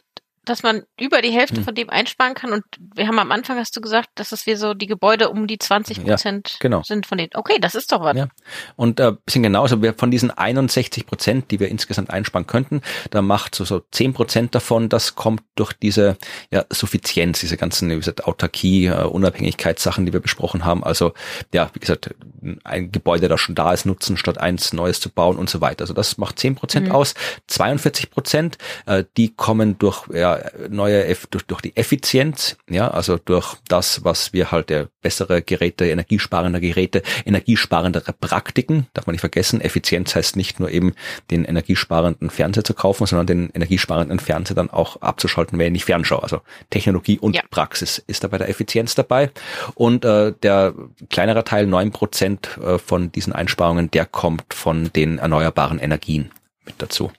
dass man über die Hälfte hm. von dem einsparen kann. Und wir haben am Anfang, hast du gesagt, dass es wir so die Gebäude um die 20 Prozent ja, genau. sind von denen. Okay, das ist doch was. Ja. Und äh, bisschen genauso, wir von diesen 61 Prozent, die wir insgesamt einsparen könnten, da macht so, so 10 Prozent davon, das kommt durch diese ja, Suffizienz, diese ganzen wie gesagt, Autarkie, äh, Unabhängigkeitssachen, die wir besprochen haben. Also ja, wie gesagt, ein Gebäude, das schon da ist, nutzen, statt eins Neues zu bauen und so weiter. Also das macht 10 Prozent mhm. aus. 42 Prozent, äh, die kommen durch ja, neue durch, durch die Effizienz, ja, also durch das, was wir halt der bessere Geräte, energiesparende Geräte, energiesparendere Praktiken, darf man nicht vergessen. Effizienz heißt nicht nur eben den energiesparenden Fernseher zu kaufen, sondern den energiesparenden Fernseher dann auch abzuschalten, wenn ich nicht fernschaue. Also Technologie und ja. Praxis ist da bei der Effizienz dabei. Und äh, der kleinere Teil, neun Prozent äh, von diesen Einsparungen, der kommt von den erneuerbaren Energien mit dazu.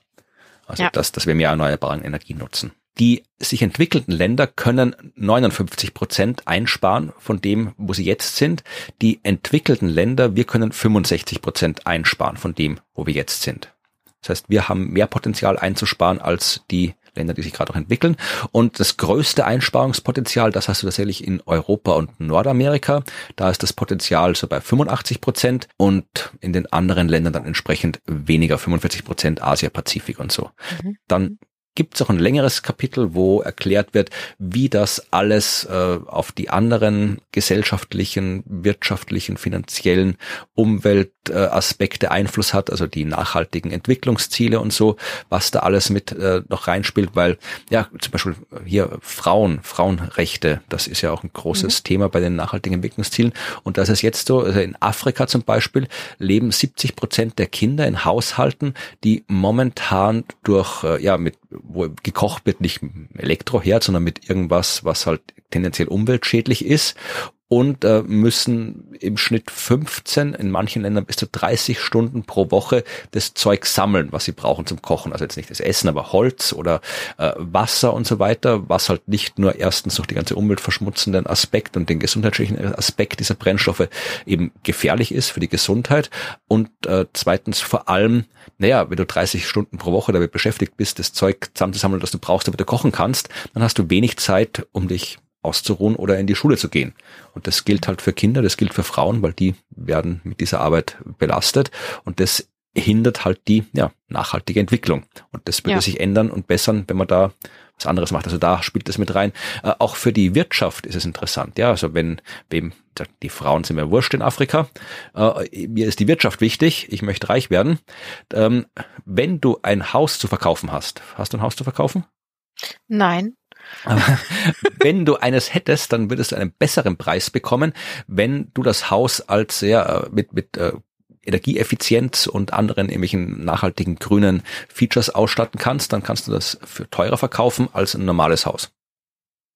Also ja. dass, dass wir mehr erneuerbare Energien nutzen. Die sich entwickelten Länder können 59 Prozent einsparen von dem, wo sie jetzt sind. Die entwickelten Länder, wir können 65 Prozent einsparen von dem, wo wir jetzt sind. Das heißt, wir haben mehr Potenzial einzusparen als die Länder, die sich gerade auch entwickeln. Und das größte Einsparungspotenzial, das hast du tatsächlich in Europa und Nordamerika. Da ist das Potenzial so bei 85 Prozent und in den anderen Ländern dann entsprechend weniger, 45 Prozent Asia-Pazifik und so. Mhm. Dann gibt es auch ein längeres Kapitel, wo erklärt wird, wie das alles äh, auf die anderen gesellschaftlichen, wirtschaftlichen, finanziellen Umweltaspekte äh, Einfluss hat, also die nachhaltigen Entwicklungsziele und so, was da alles mit äh, noch reinspielt, weil ja zum Beispiel hier Frauen, Frauenrechte, das ist ja auch ein großes mhm. Thema bei den nachhaltigen Entwicklungszielen und das ist jetzt so, also in Afrika zum Beispiel leben 70 Prozent der Kinder in Haushalten, die momentan durch äh, ja mit wo gekocht wird, nicht Elektroherd, sondern mit irgendwas, was halt tendenziell umweltschädlich ist und äh, müssen im Schnitt 15, in manchen Ländern bis zu 30 Stunden pro Woche das Zeug sammeln, was sie brauchen zum Kochen. Also jetzt nicht das Essen, aber Holz oder äh, Wasser und so weiter, was halt nicht nur erstens durch die ganze umweltverschmutzenden Aspekt und den gesundheitlichen Aspekt dieser Brennstoffe eben gefährlich ist für die Gesundheit und äh, zweitens vor allem, naja, wenn du 30 Stunden pro Woche damit beschäftigt bist, das Zeug zusammenzusammeln, das du brauchst, damit du kochen kannst, dann hast du wenig Zeit, um dich auszuruhen oder in die Schule zu gehen. Und das gilt halt für Kinder, das gilt für Frauen, weil die werden mit dieser Arbeit belastet und das hindert halt die ja, nachhaltige Entwicklung. Und das würde ja. sich ändern und bessern, wenn man da was anderes macht. Also da spielt das mit rein. Äh, auch für die Wirtschaft ist es interessant. Ja, also wenn wem die Frauen sind mir wurscht in Afrika, äh, mir ist die Wirtschaft wichtig, ich möchte reich werden. Ähm, wenn du ein Haus zu verkaufen hast, hast du ein Haus zu verkaufen? Nein. Aber wenn du eines hättest, dann würdest du einen besseren Preis bekommen, wenn du das Haus als sehr äh, mit, mit äh, Energieeffizienz und anderen irgendwelchen nachhaltigen grünen Features ausstatten kannst, dann kannst du das für teurer verkaufen als ein normales Haus.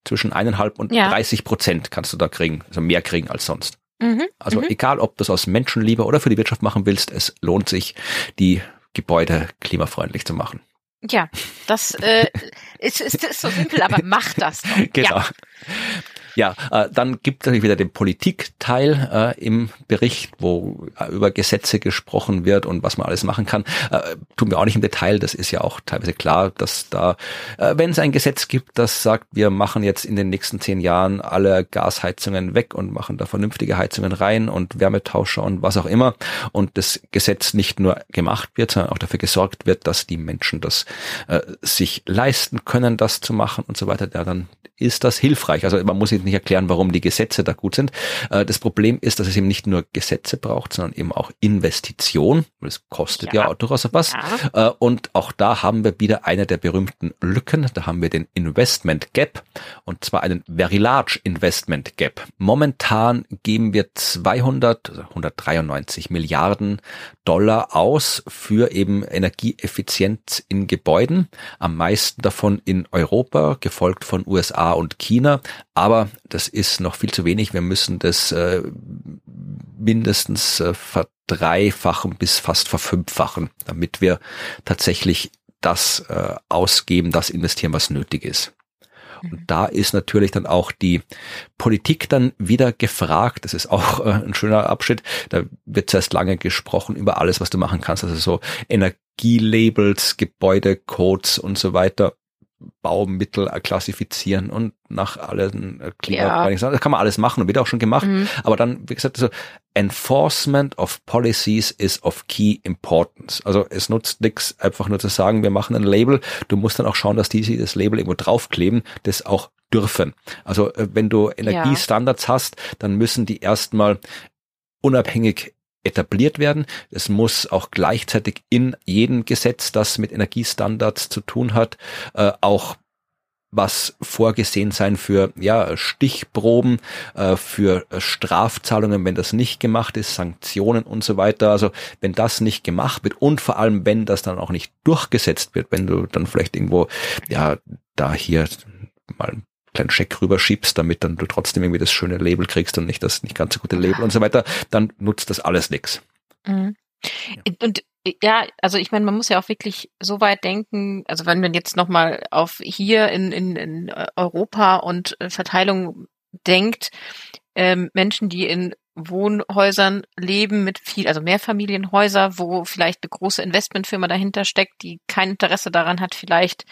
Zwischen eineinhalb und ja. 30 Prozent kannst du da kriegen, also mehr kriegen als sonst. Mhm, also mhm. egal, ob du es aus Menschenliebe oder für die Wirtschaft machen willst, es lohnt sich, die Gebäude klimafreundlich zu machen. Ja, das äh, ist, ist, ist so simpel, aber mach das. Doch. Genau. Ja. Ja, äh, dann gibt es natürlich wieder den Politikteil äh, im Bericht, wo äh, über Gesetze gesprochen wird und was man alles machen kann. Äh, tun wir auch nicht im Detail, das ist ja auch teilweise klar, dass da, äh, wenn es ein Gesetz gibt, das sagt, wir machen jetzt in den nächsten zehn Jahren alle Gasheizungen weg und machen da vernünftige Heizungen rein und Wärmetauscher und was auch immer und das Gesetz nicht nur gemacht wird, sondern auch dafür gesorgt wird, dass die Menschen das äh, sich leisten können, das zu machen und so weiter, ja, dann ist das hilfreich. Also man muss sich ich nicht erklären, warum die Gesetze da gut sind. Äh, das Problem ist, dass es eben nicht nur Gesetze braucht, sondern eben auch Investition. Das kostet ja, ja durchaus was. Ja. Äh, und auch da haben wir wieder eine der berühmten Lücken. Da haben wir den Investment Gap und zwar einen Very Large Investment Gap. Momentan geben wir 200, also 193 Milliarden Dollar aus für eben Energieeffizienz in Gebäuden. Am meisten davon in Europa, gefolgt von USA und China. Aber das ist noch viel zu wenig. Wir müssen das äh, mindestens äh, verdreifachen bis fast verfünffachen, damit wir tatsächlich das äh, ausgeben, das investieren, was nötig ist. Und mhm. da ist natürlich dann auch die Politik dann wieder gefragt. Das ist auch äh, ein schöner Abschnitt. Da wird zuerst lange gesprochen über alles, was du machen kannst. Also so Energielabels, Gebäudecodes und so weiter. Baumittel klassifizieren und nach allen äh, Klima, ja. das kann man alles machen und wird auch schon gemacht. Mhm. Aber dann, wie gesagt, so Enforcement of Policies is of key importance. Also es nutzt nichts, einfach nur zu sagen, wir machen ein Label. Du musst dann auch schauen, dass die das Label irgendwo draufkleben, das auch dürfen. Also äh, wenn du Energiestandards ja. hast, dann müssen die erstmal unabhängig etabliert werden. Es muss auch gleichzeitig in jedem Gesetz, das mit Energiestandards zu tun hat, äh, auch was vorgesehen sein für ja Stichproben, äh, für Strafzahlungen, wenn das nicht gemacht ist, Sanktionen und so weiter. Also wenn das nicht gemacht wird und vor allem wenn das dann auch nicht durchgesetzt wird, wenn du dann vielleicht irgendwo ja da hier mal kleinen Scheck rüberschiebst, damit dann du trotzdem irgendwie das schöne Label kriegst und nicht das nicht ganz so gute Label und so weiter, dann nutzt das alles nichts. Mhm. Ja. Und ja, also ich meine, man muss ja auch wirklich so weit denken, also wenn man jetzt nochmal auf hier in, in, in Europa und Verteilung denkt, ähm, Menschen, die in Wohnhäusern leben mit viel, also Mehrfamilienhäuser, wo vielleicht eine große Investmentfirma dahinter steckt, die kein Interesse daran hat, vielleicht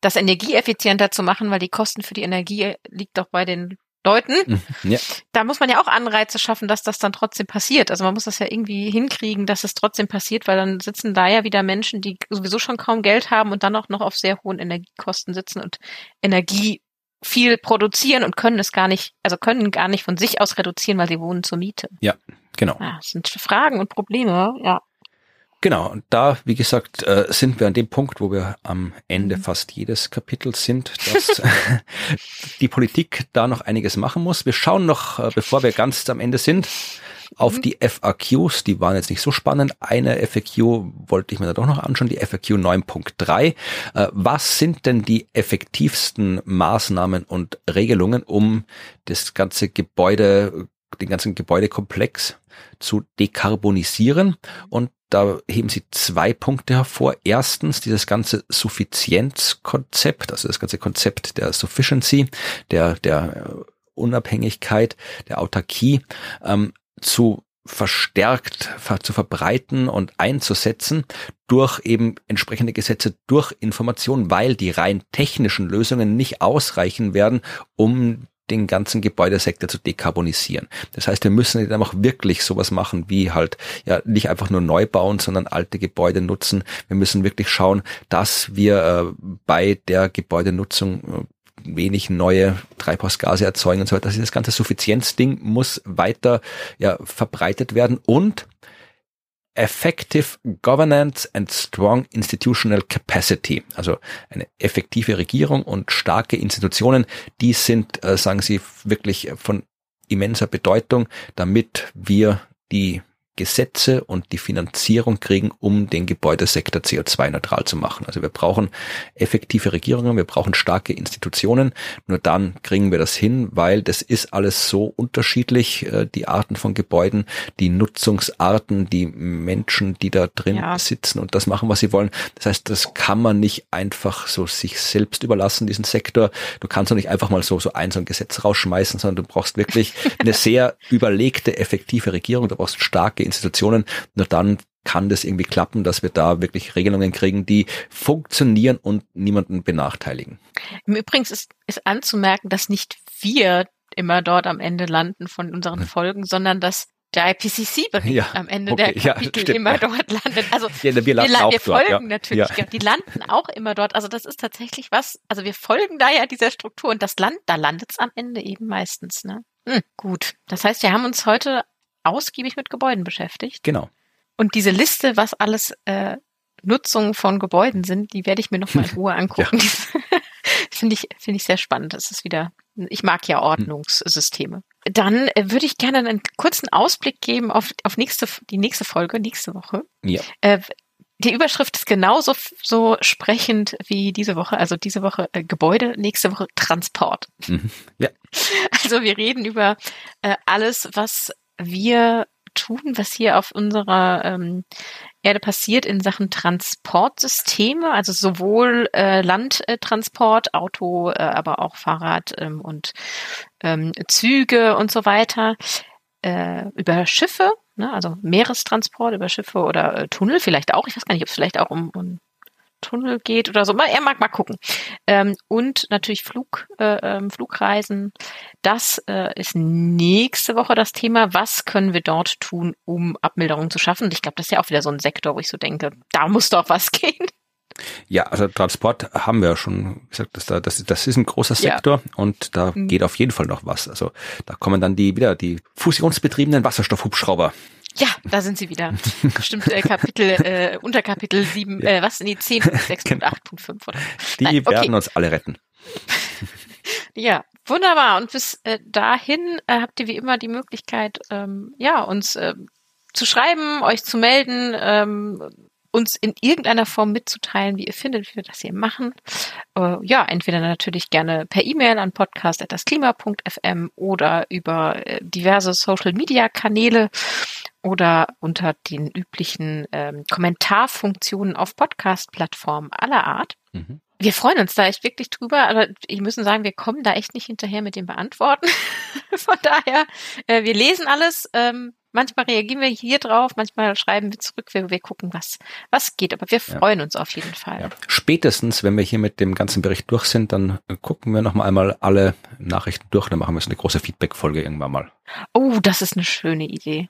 das energieeffizienter zu machen, weil die Kosten für die Energie liegt doch bei den Leuten. Mhm, ja. Da muss man ja auch Anreize schaffen, dass das dann trotzdem passiert. Also man muss das ja irgendwie hinkriegen, dass es trotzdem passiert, weil dann sitzen da ja wieder Menschen, die sowieso schon kaum Geld haben und dann auch noch auf sehr hohen Energiekosten sitzen und Energie viel produzieren und können es gar nicht, also können gar nicht von sich aus reduzieren, weil sie wohnen zur Miete. Ja, genau. Ja, das sind Fragen und Probleme, ja. Genau, und da, wie gesagt, äh, sind wir an dem Punkt, wo wir am Ende mhm. fast jedes Kapitels sind, dass die Politik da noch einiges machen muss. Wir schauen noch, äh, bevor wir ganz am Ende sind, auf mhm. die FAQs, die waren jetzt nicht so spannend. Eine FAQ wollte ich mir da doch noch anschauen, die FAQ 9.3. Äh, was sind denn die effektivsten Maßnahmen und Regelungen, um das ganze Gebäude, den ganzen Gebäudekomplex zu dekarbonisieren? Und da heben sie zwei Punkte hervor. Erstens dieses ganze Suffizienzkonzept, also das ganze Konzept der Sufficiency, der, der Unabhängigkeit, der Autarkie. Ähm, zu verstärkt zu verbreiten und einzusetzen durch eben entsprechende Gesetze, durch Informationen, weil die rein technischen Lösungen nicht ausreichen werden, um den ganzen Gebäudesektor zu dekarbonisieren. Das heißt, wir müssen dann auch wirklich sowas machen, wie halt ja nicht einfach nur neu bauen, sondern alte Gebäude nutzen. Wir müssen wirklich schauen, dass wir äh, bei der Gebäudenutzung äh, wenig neue Treibhausgase erzeugen und so weiter. Also das ganze Suffizienzding muss weiter ja, verbreitet werden und Effective Governance and Strong Institutional Capacity, also eine effektive Regierung und starke Institutionen, die sind, äh, sagen Sie, wirklich von immenser Bedeutung, damit wir die Gesetze und die Finanzierung kriegen, um den Gebäudesektor CO2-neutral zu machen. Also wir brauchen effektive Regierungen, wir brauchen starke Institutionen. Nur dann kriegen wir das hin, weil das ist alles so unterschiedlich, äh, die Arten von Gebäuden, die Nutzungsarten, die Menschen, die da drin ja. sitzen und das machen, was sie wollen. Das heißt, das kann man nicht einfach so sich selbst überlassen, diesen Sektor. Du kannst doch nicht einfach mal so, so ein, so ein Gesetz rausschmeißen, sondern du brauchst wirklich eine sehr überlegte, effektive Regierung. Du brauchst starke Institutionen. Nur dann kann das irgendwie klappen, dass wir da wirklich Regelungen kriegen, die funktionieren und niemanden benachteiligen. Im Übrigen ist, ist anzumerken, dass nicht wir immer dort am Ende landen von unseren Folgen, sondern dass der IPCC-Bericht Ja, am Ende okay, der ja, Kapitel stimmt. immer dort landet. Also Ja, wir landen wir dort, folgen ja. natürlich, Ja. die landen auch immer dort. Also das ist tatsächlich was, also wir folgen da ja dieser Struktur und das Land, da landet es am Ende eben meistens. Ne? Hm, gut, das heißt, wir haben uns heute ausgiebig mit Gebäuden beschäftigt Genau. und diese Liste, was alles äh, Nutzungen von Gebäuden sind, die werde ich mir noch mal in Ruhe angucken. Finde ich, finde ich sehr spannend. Das ist wieder, ich mag ja Ordnungssysteme. Dann äh, würde ich gerne einen kurzen Ausblick geben auf, auf nächste, die nächste Folge, nächste Woche. Ja. Äh, die Überschrift ist genauso so sprechend wie diese Woche. Also diese Woche äh, Gebäude, nächste Woche Transport. Mhm. Ja. Also wir reden über äh, alles, was wir tun, was hier auf unserer ähm, Erde passiert in Sachen Transportsysteme, also sowohl äh, Landtransport, Auto, äh, aber auch Fahrrad ähm, und ähm, Züge und so weiter, äh, über Schiffe, ne, also Meerestransport über Schiffe oder äh, Tunnel vielleicht auch. Ich weiß gar nicht, ob es vielleicht auch um, um Tunnel geht oder so. Er mag mal gucken. Ähm, und natürlich Flug, äh, ähm, Flugreisen. Das äh, ist nächste Woche das Thema. Was können wir dort tun, um Abmilderungen zu schaffen? Und ich glaube, das ist ja auch wieder so ein Sektor, wo ich so denke, da muss doch was gehen. Ja, also Transport haben wir ja schon gesagt, dass da, das, das ist ein großer Ja. Sektor und da Mhm. geht auf jeden Fall noch was. Also da kommen dann die wieder die fusionsbetriebenen Wasserstoffhubschrauber. Ja, da sind sie wieder. Bestimmt äh, Kapitel, äh, Unterkapitel 7, äh, was? Nee, 10, 6, Genau. 8.5 oder? Die Nein, okay. werden uns alle retten. Ja, wunderbar. Und bis äh, dahin äh, habt ihr wie immer die Möglichkeit, ähm, ja, uns äh, zu schreiben, euch zu melden, ähm, uns in irgendeiner Form mitzuteilen, wie ihr findet, wie wir das hier machen. Äh, ja, entweder natürlich gerne per E-Mail an podcast.dasklima.fm oder über äh, diverse Social-Media-Kanäle oder unter den üblichen ähm, Kommentarfunktionen auf Podcast-Plattformen aller Art. Mhm. Wir freuen uns da echt wirklich drüber, aber ich müssen sagen, wir kommen da echt nicht hinterher mit dem Beantworten. Von daher, äh, wir lesen alles. Ähm, manchmal reagieren wir hier drauf, manchmal schreiben wir zurück, wir, wir gucken, was, was geht. Aber wir Ja. freuen uns auf jeden Fall. Ja. Spätestens, wenn wir hier mit dem ganzen Bericht durch sind, dann gucken wir noch mal einmal alle Nachrichten durch. Dann machen wir so eine große Feedback-Folge irgendwann mal. Oh, das ist eine schöne Idee.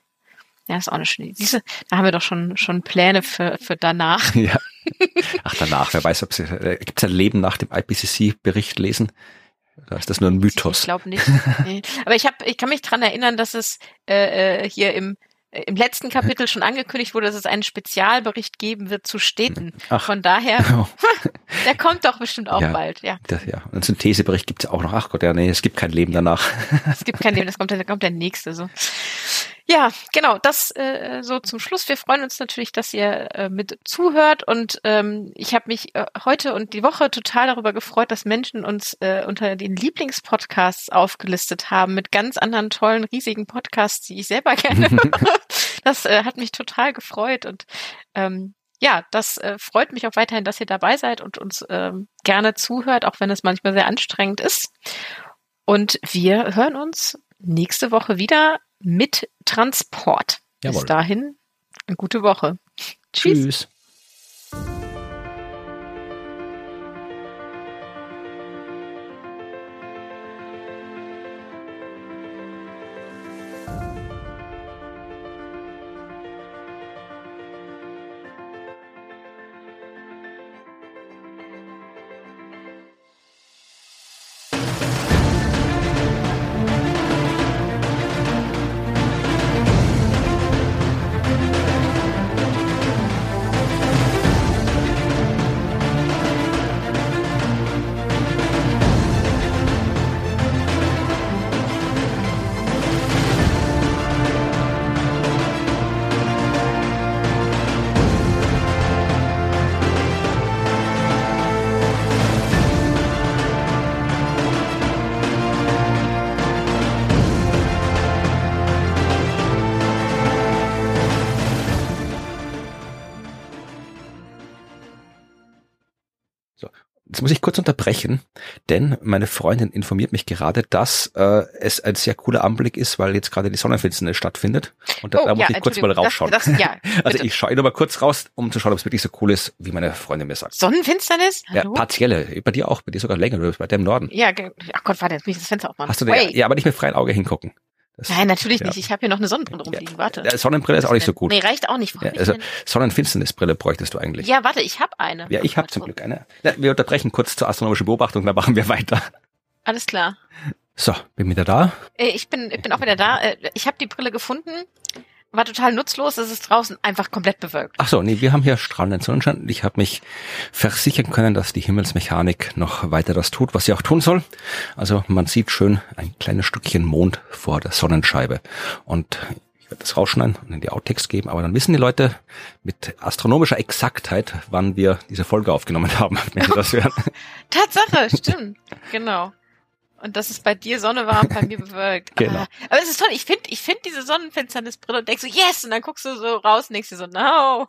Ja, ist auch eine schöne Idee. Da haben wir doch schon, schon Pläne für, für danach. ja. Ach, danach. Wer weiß, ob sie, äh, gibt es ein Leben nach dem IPCC-Bericht lesen? Oder ist das nur ein Ich Mythos? glaube nicht. Nee. Aber ich, hab, ich kann mich dran erinnern, dass es äh, äh, hier im, äh, im letzten Kapitel schon angekündigt wurde, dass es einen Spezialbericht geben wird zu Städten. Ach. Von daher, Oh, der kommt doch bestimmt auch Ja. bald. Ja, das, ja. Und einen Synthesebericht gibt es auch noch. Ach Gott, ja, nee, es gibt kein Leben danach. es gibt kein Leben, das kommt, da kommt der nächste. So. Ja, genau, das äh, so zum Schluss. Wir freuen uns natürlich, dass ihr äh, mit zuhört und ähm, ich habe mich äh, heute und die Woche total darüber gefreut, dass Menschen uns äh, unter den Lieblingspodcasts aufgelistet haben mit ganz anderen tollen, riesigen Podcasts, die ich selber gerne höre. Das äh, hat mich total gefreut und ähm, ja, das äh, freut mich auch weiterhin, dass ihr dabei seid und uns ähm, gerne zuhört, auch wenn es manchmal sehr anstrengend ist. Und wir hören uns nächste Woche wieder mit Transport. Bis Jawohl. dahin, eine gute Woche. Tschüss. Tschüss. Kurz unterbrechen, denn meine Freundin informiert mich gerade, dass äh, es ein sehr cooler Anblick ist, weil jetzt gerade die Sonnenfinsternis stattfindet. Und da, Oh, da muss ja, ich kurz mal rausschauen. Das, das, ja, also ich schaue nur mal kurz raus, um zu schauen, ob es wirklich so cool ist, wie meine Freundin mir sagt. Sonnenfinsternis? Ja, Hallo? partielle. Bei dir auch, bei dir sogar länger, bei dir im Norden. Ja, ach Gott, warte, jetzt muss ich das Fenster aufmachen. Hast du Wait. ja, aber nicht mit freiem Auge hingucken. Das, Nein, natürlich ja. nicht. Ich habe hier noch eine Sonnenbrille rumliegen. Warte. Ja, Sonnenbrille ist auch nicht so gut. Nee, reicht auch nicht. Ja, also? Sonnenfinsternisbrille bräuchtest du eigentlich. ja warte, ich habe eine. Ja, ich habe zum Glück eine. Ja, wir unterbrechen kurz zur astronomischen Beobachtung, dann machen wir weiter. Alles klar. So, bin wieder da. Äh, Ich bin, ich bin auch wieder da. Äh, Ich habe die Brille gefunden. War total nutzlos. Es ist draußen einfach komplett bewölkt. Ach so, nee, wir haben hier strahlenden Sonnenschein. Ich habe mich versichern können, dass die Himmelsmechanik noch weiter das tut, was sie auch tun soll. Also man sieht schön ein kleines Stückchen Mond vor der Sonnenscheibe. Und ich werde das rausschneiden und in die Outtakes geben, aber dann wissen die Leute mit astronomischer Exaktheit, wann wir diese Folge aufgenommen haben, wenn sie das hören. Tatsache, stimmt. genau. Und dass es bei dir Sonne war, bei mir bewölkt. Genau. Ah, Aber es ist toll. Ich finde, ich finde diese Sonnenfinsternisbrille und denkst so, yes! Und dann guckst du so raus und denkst dir so, no.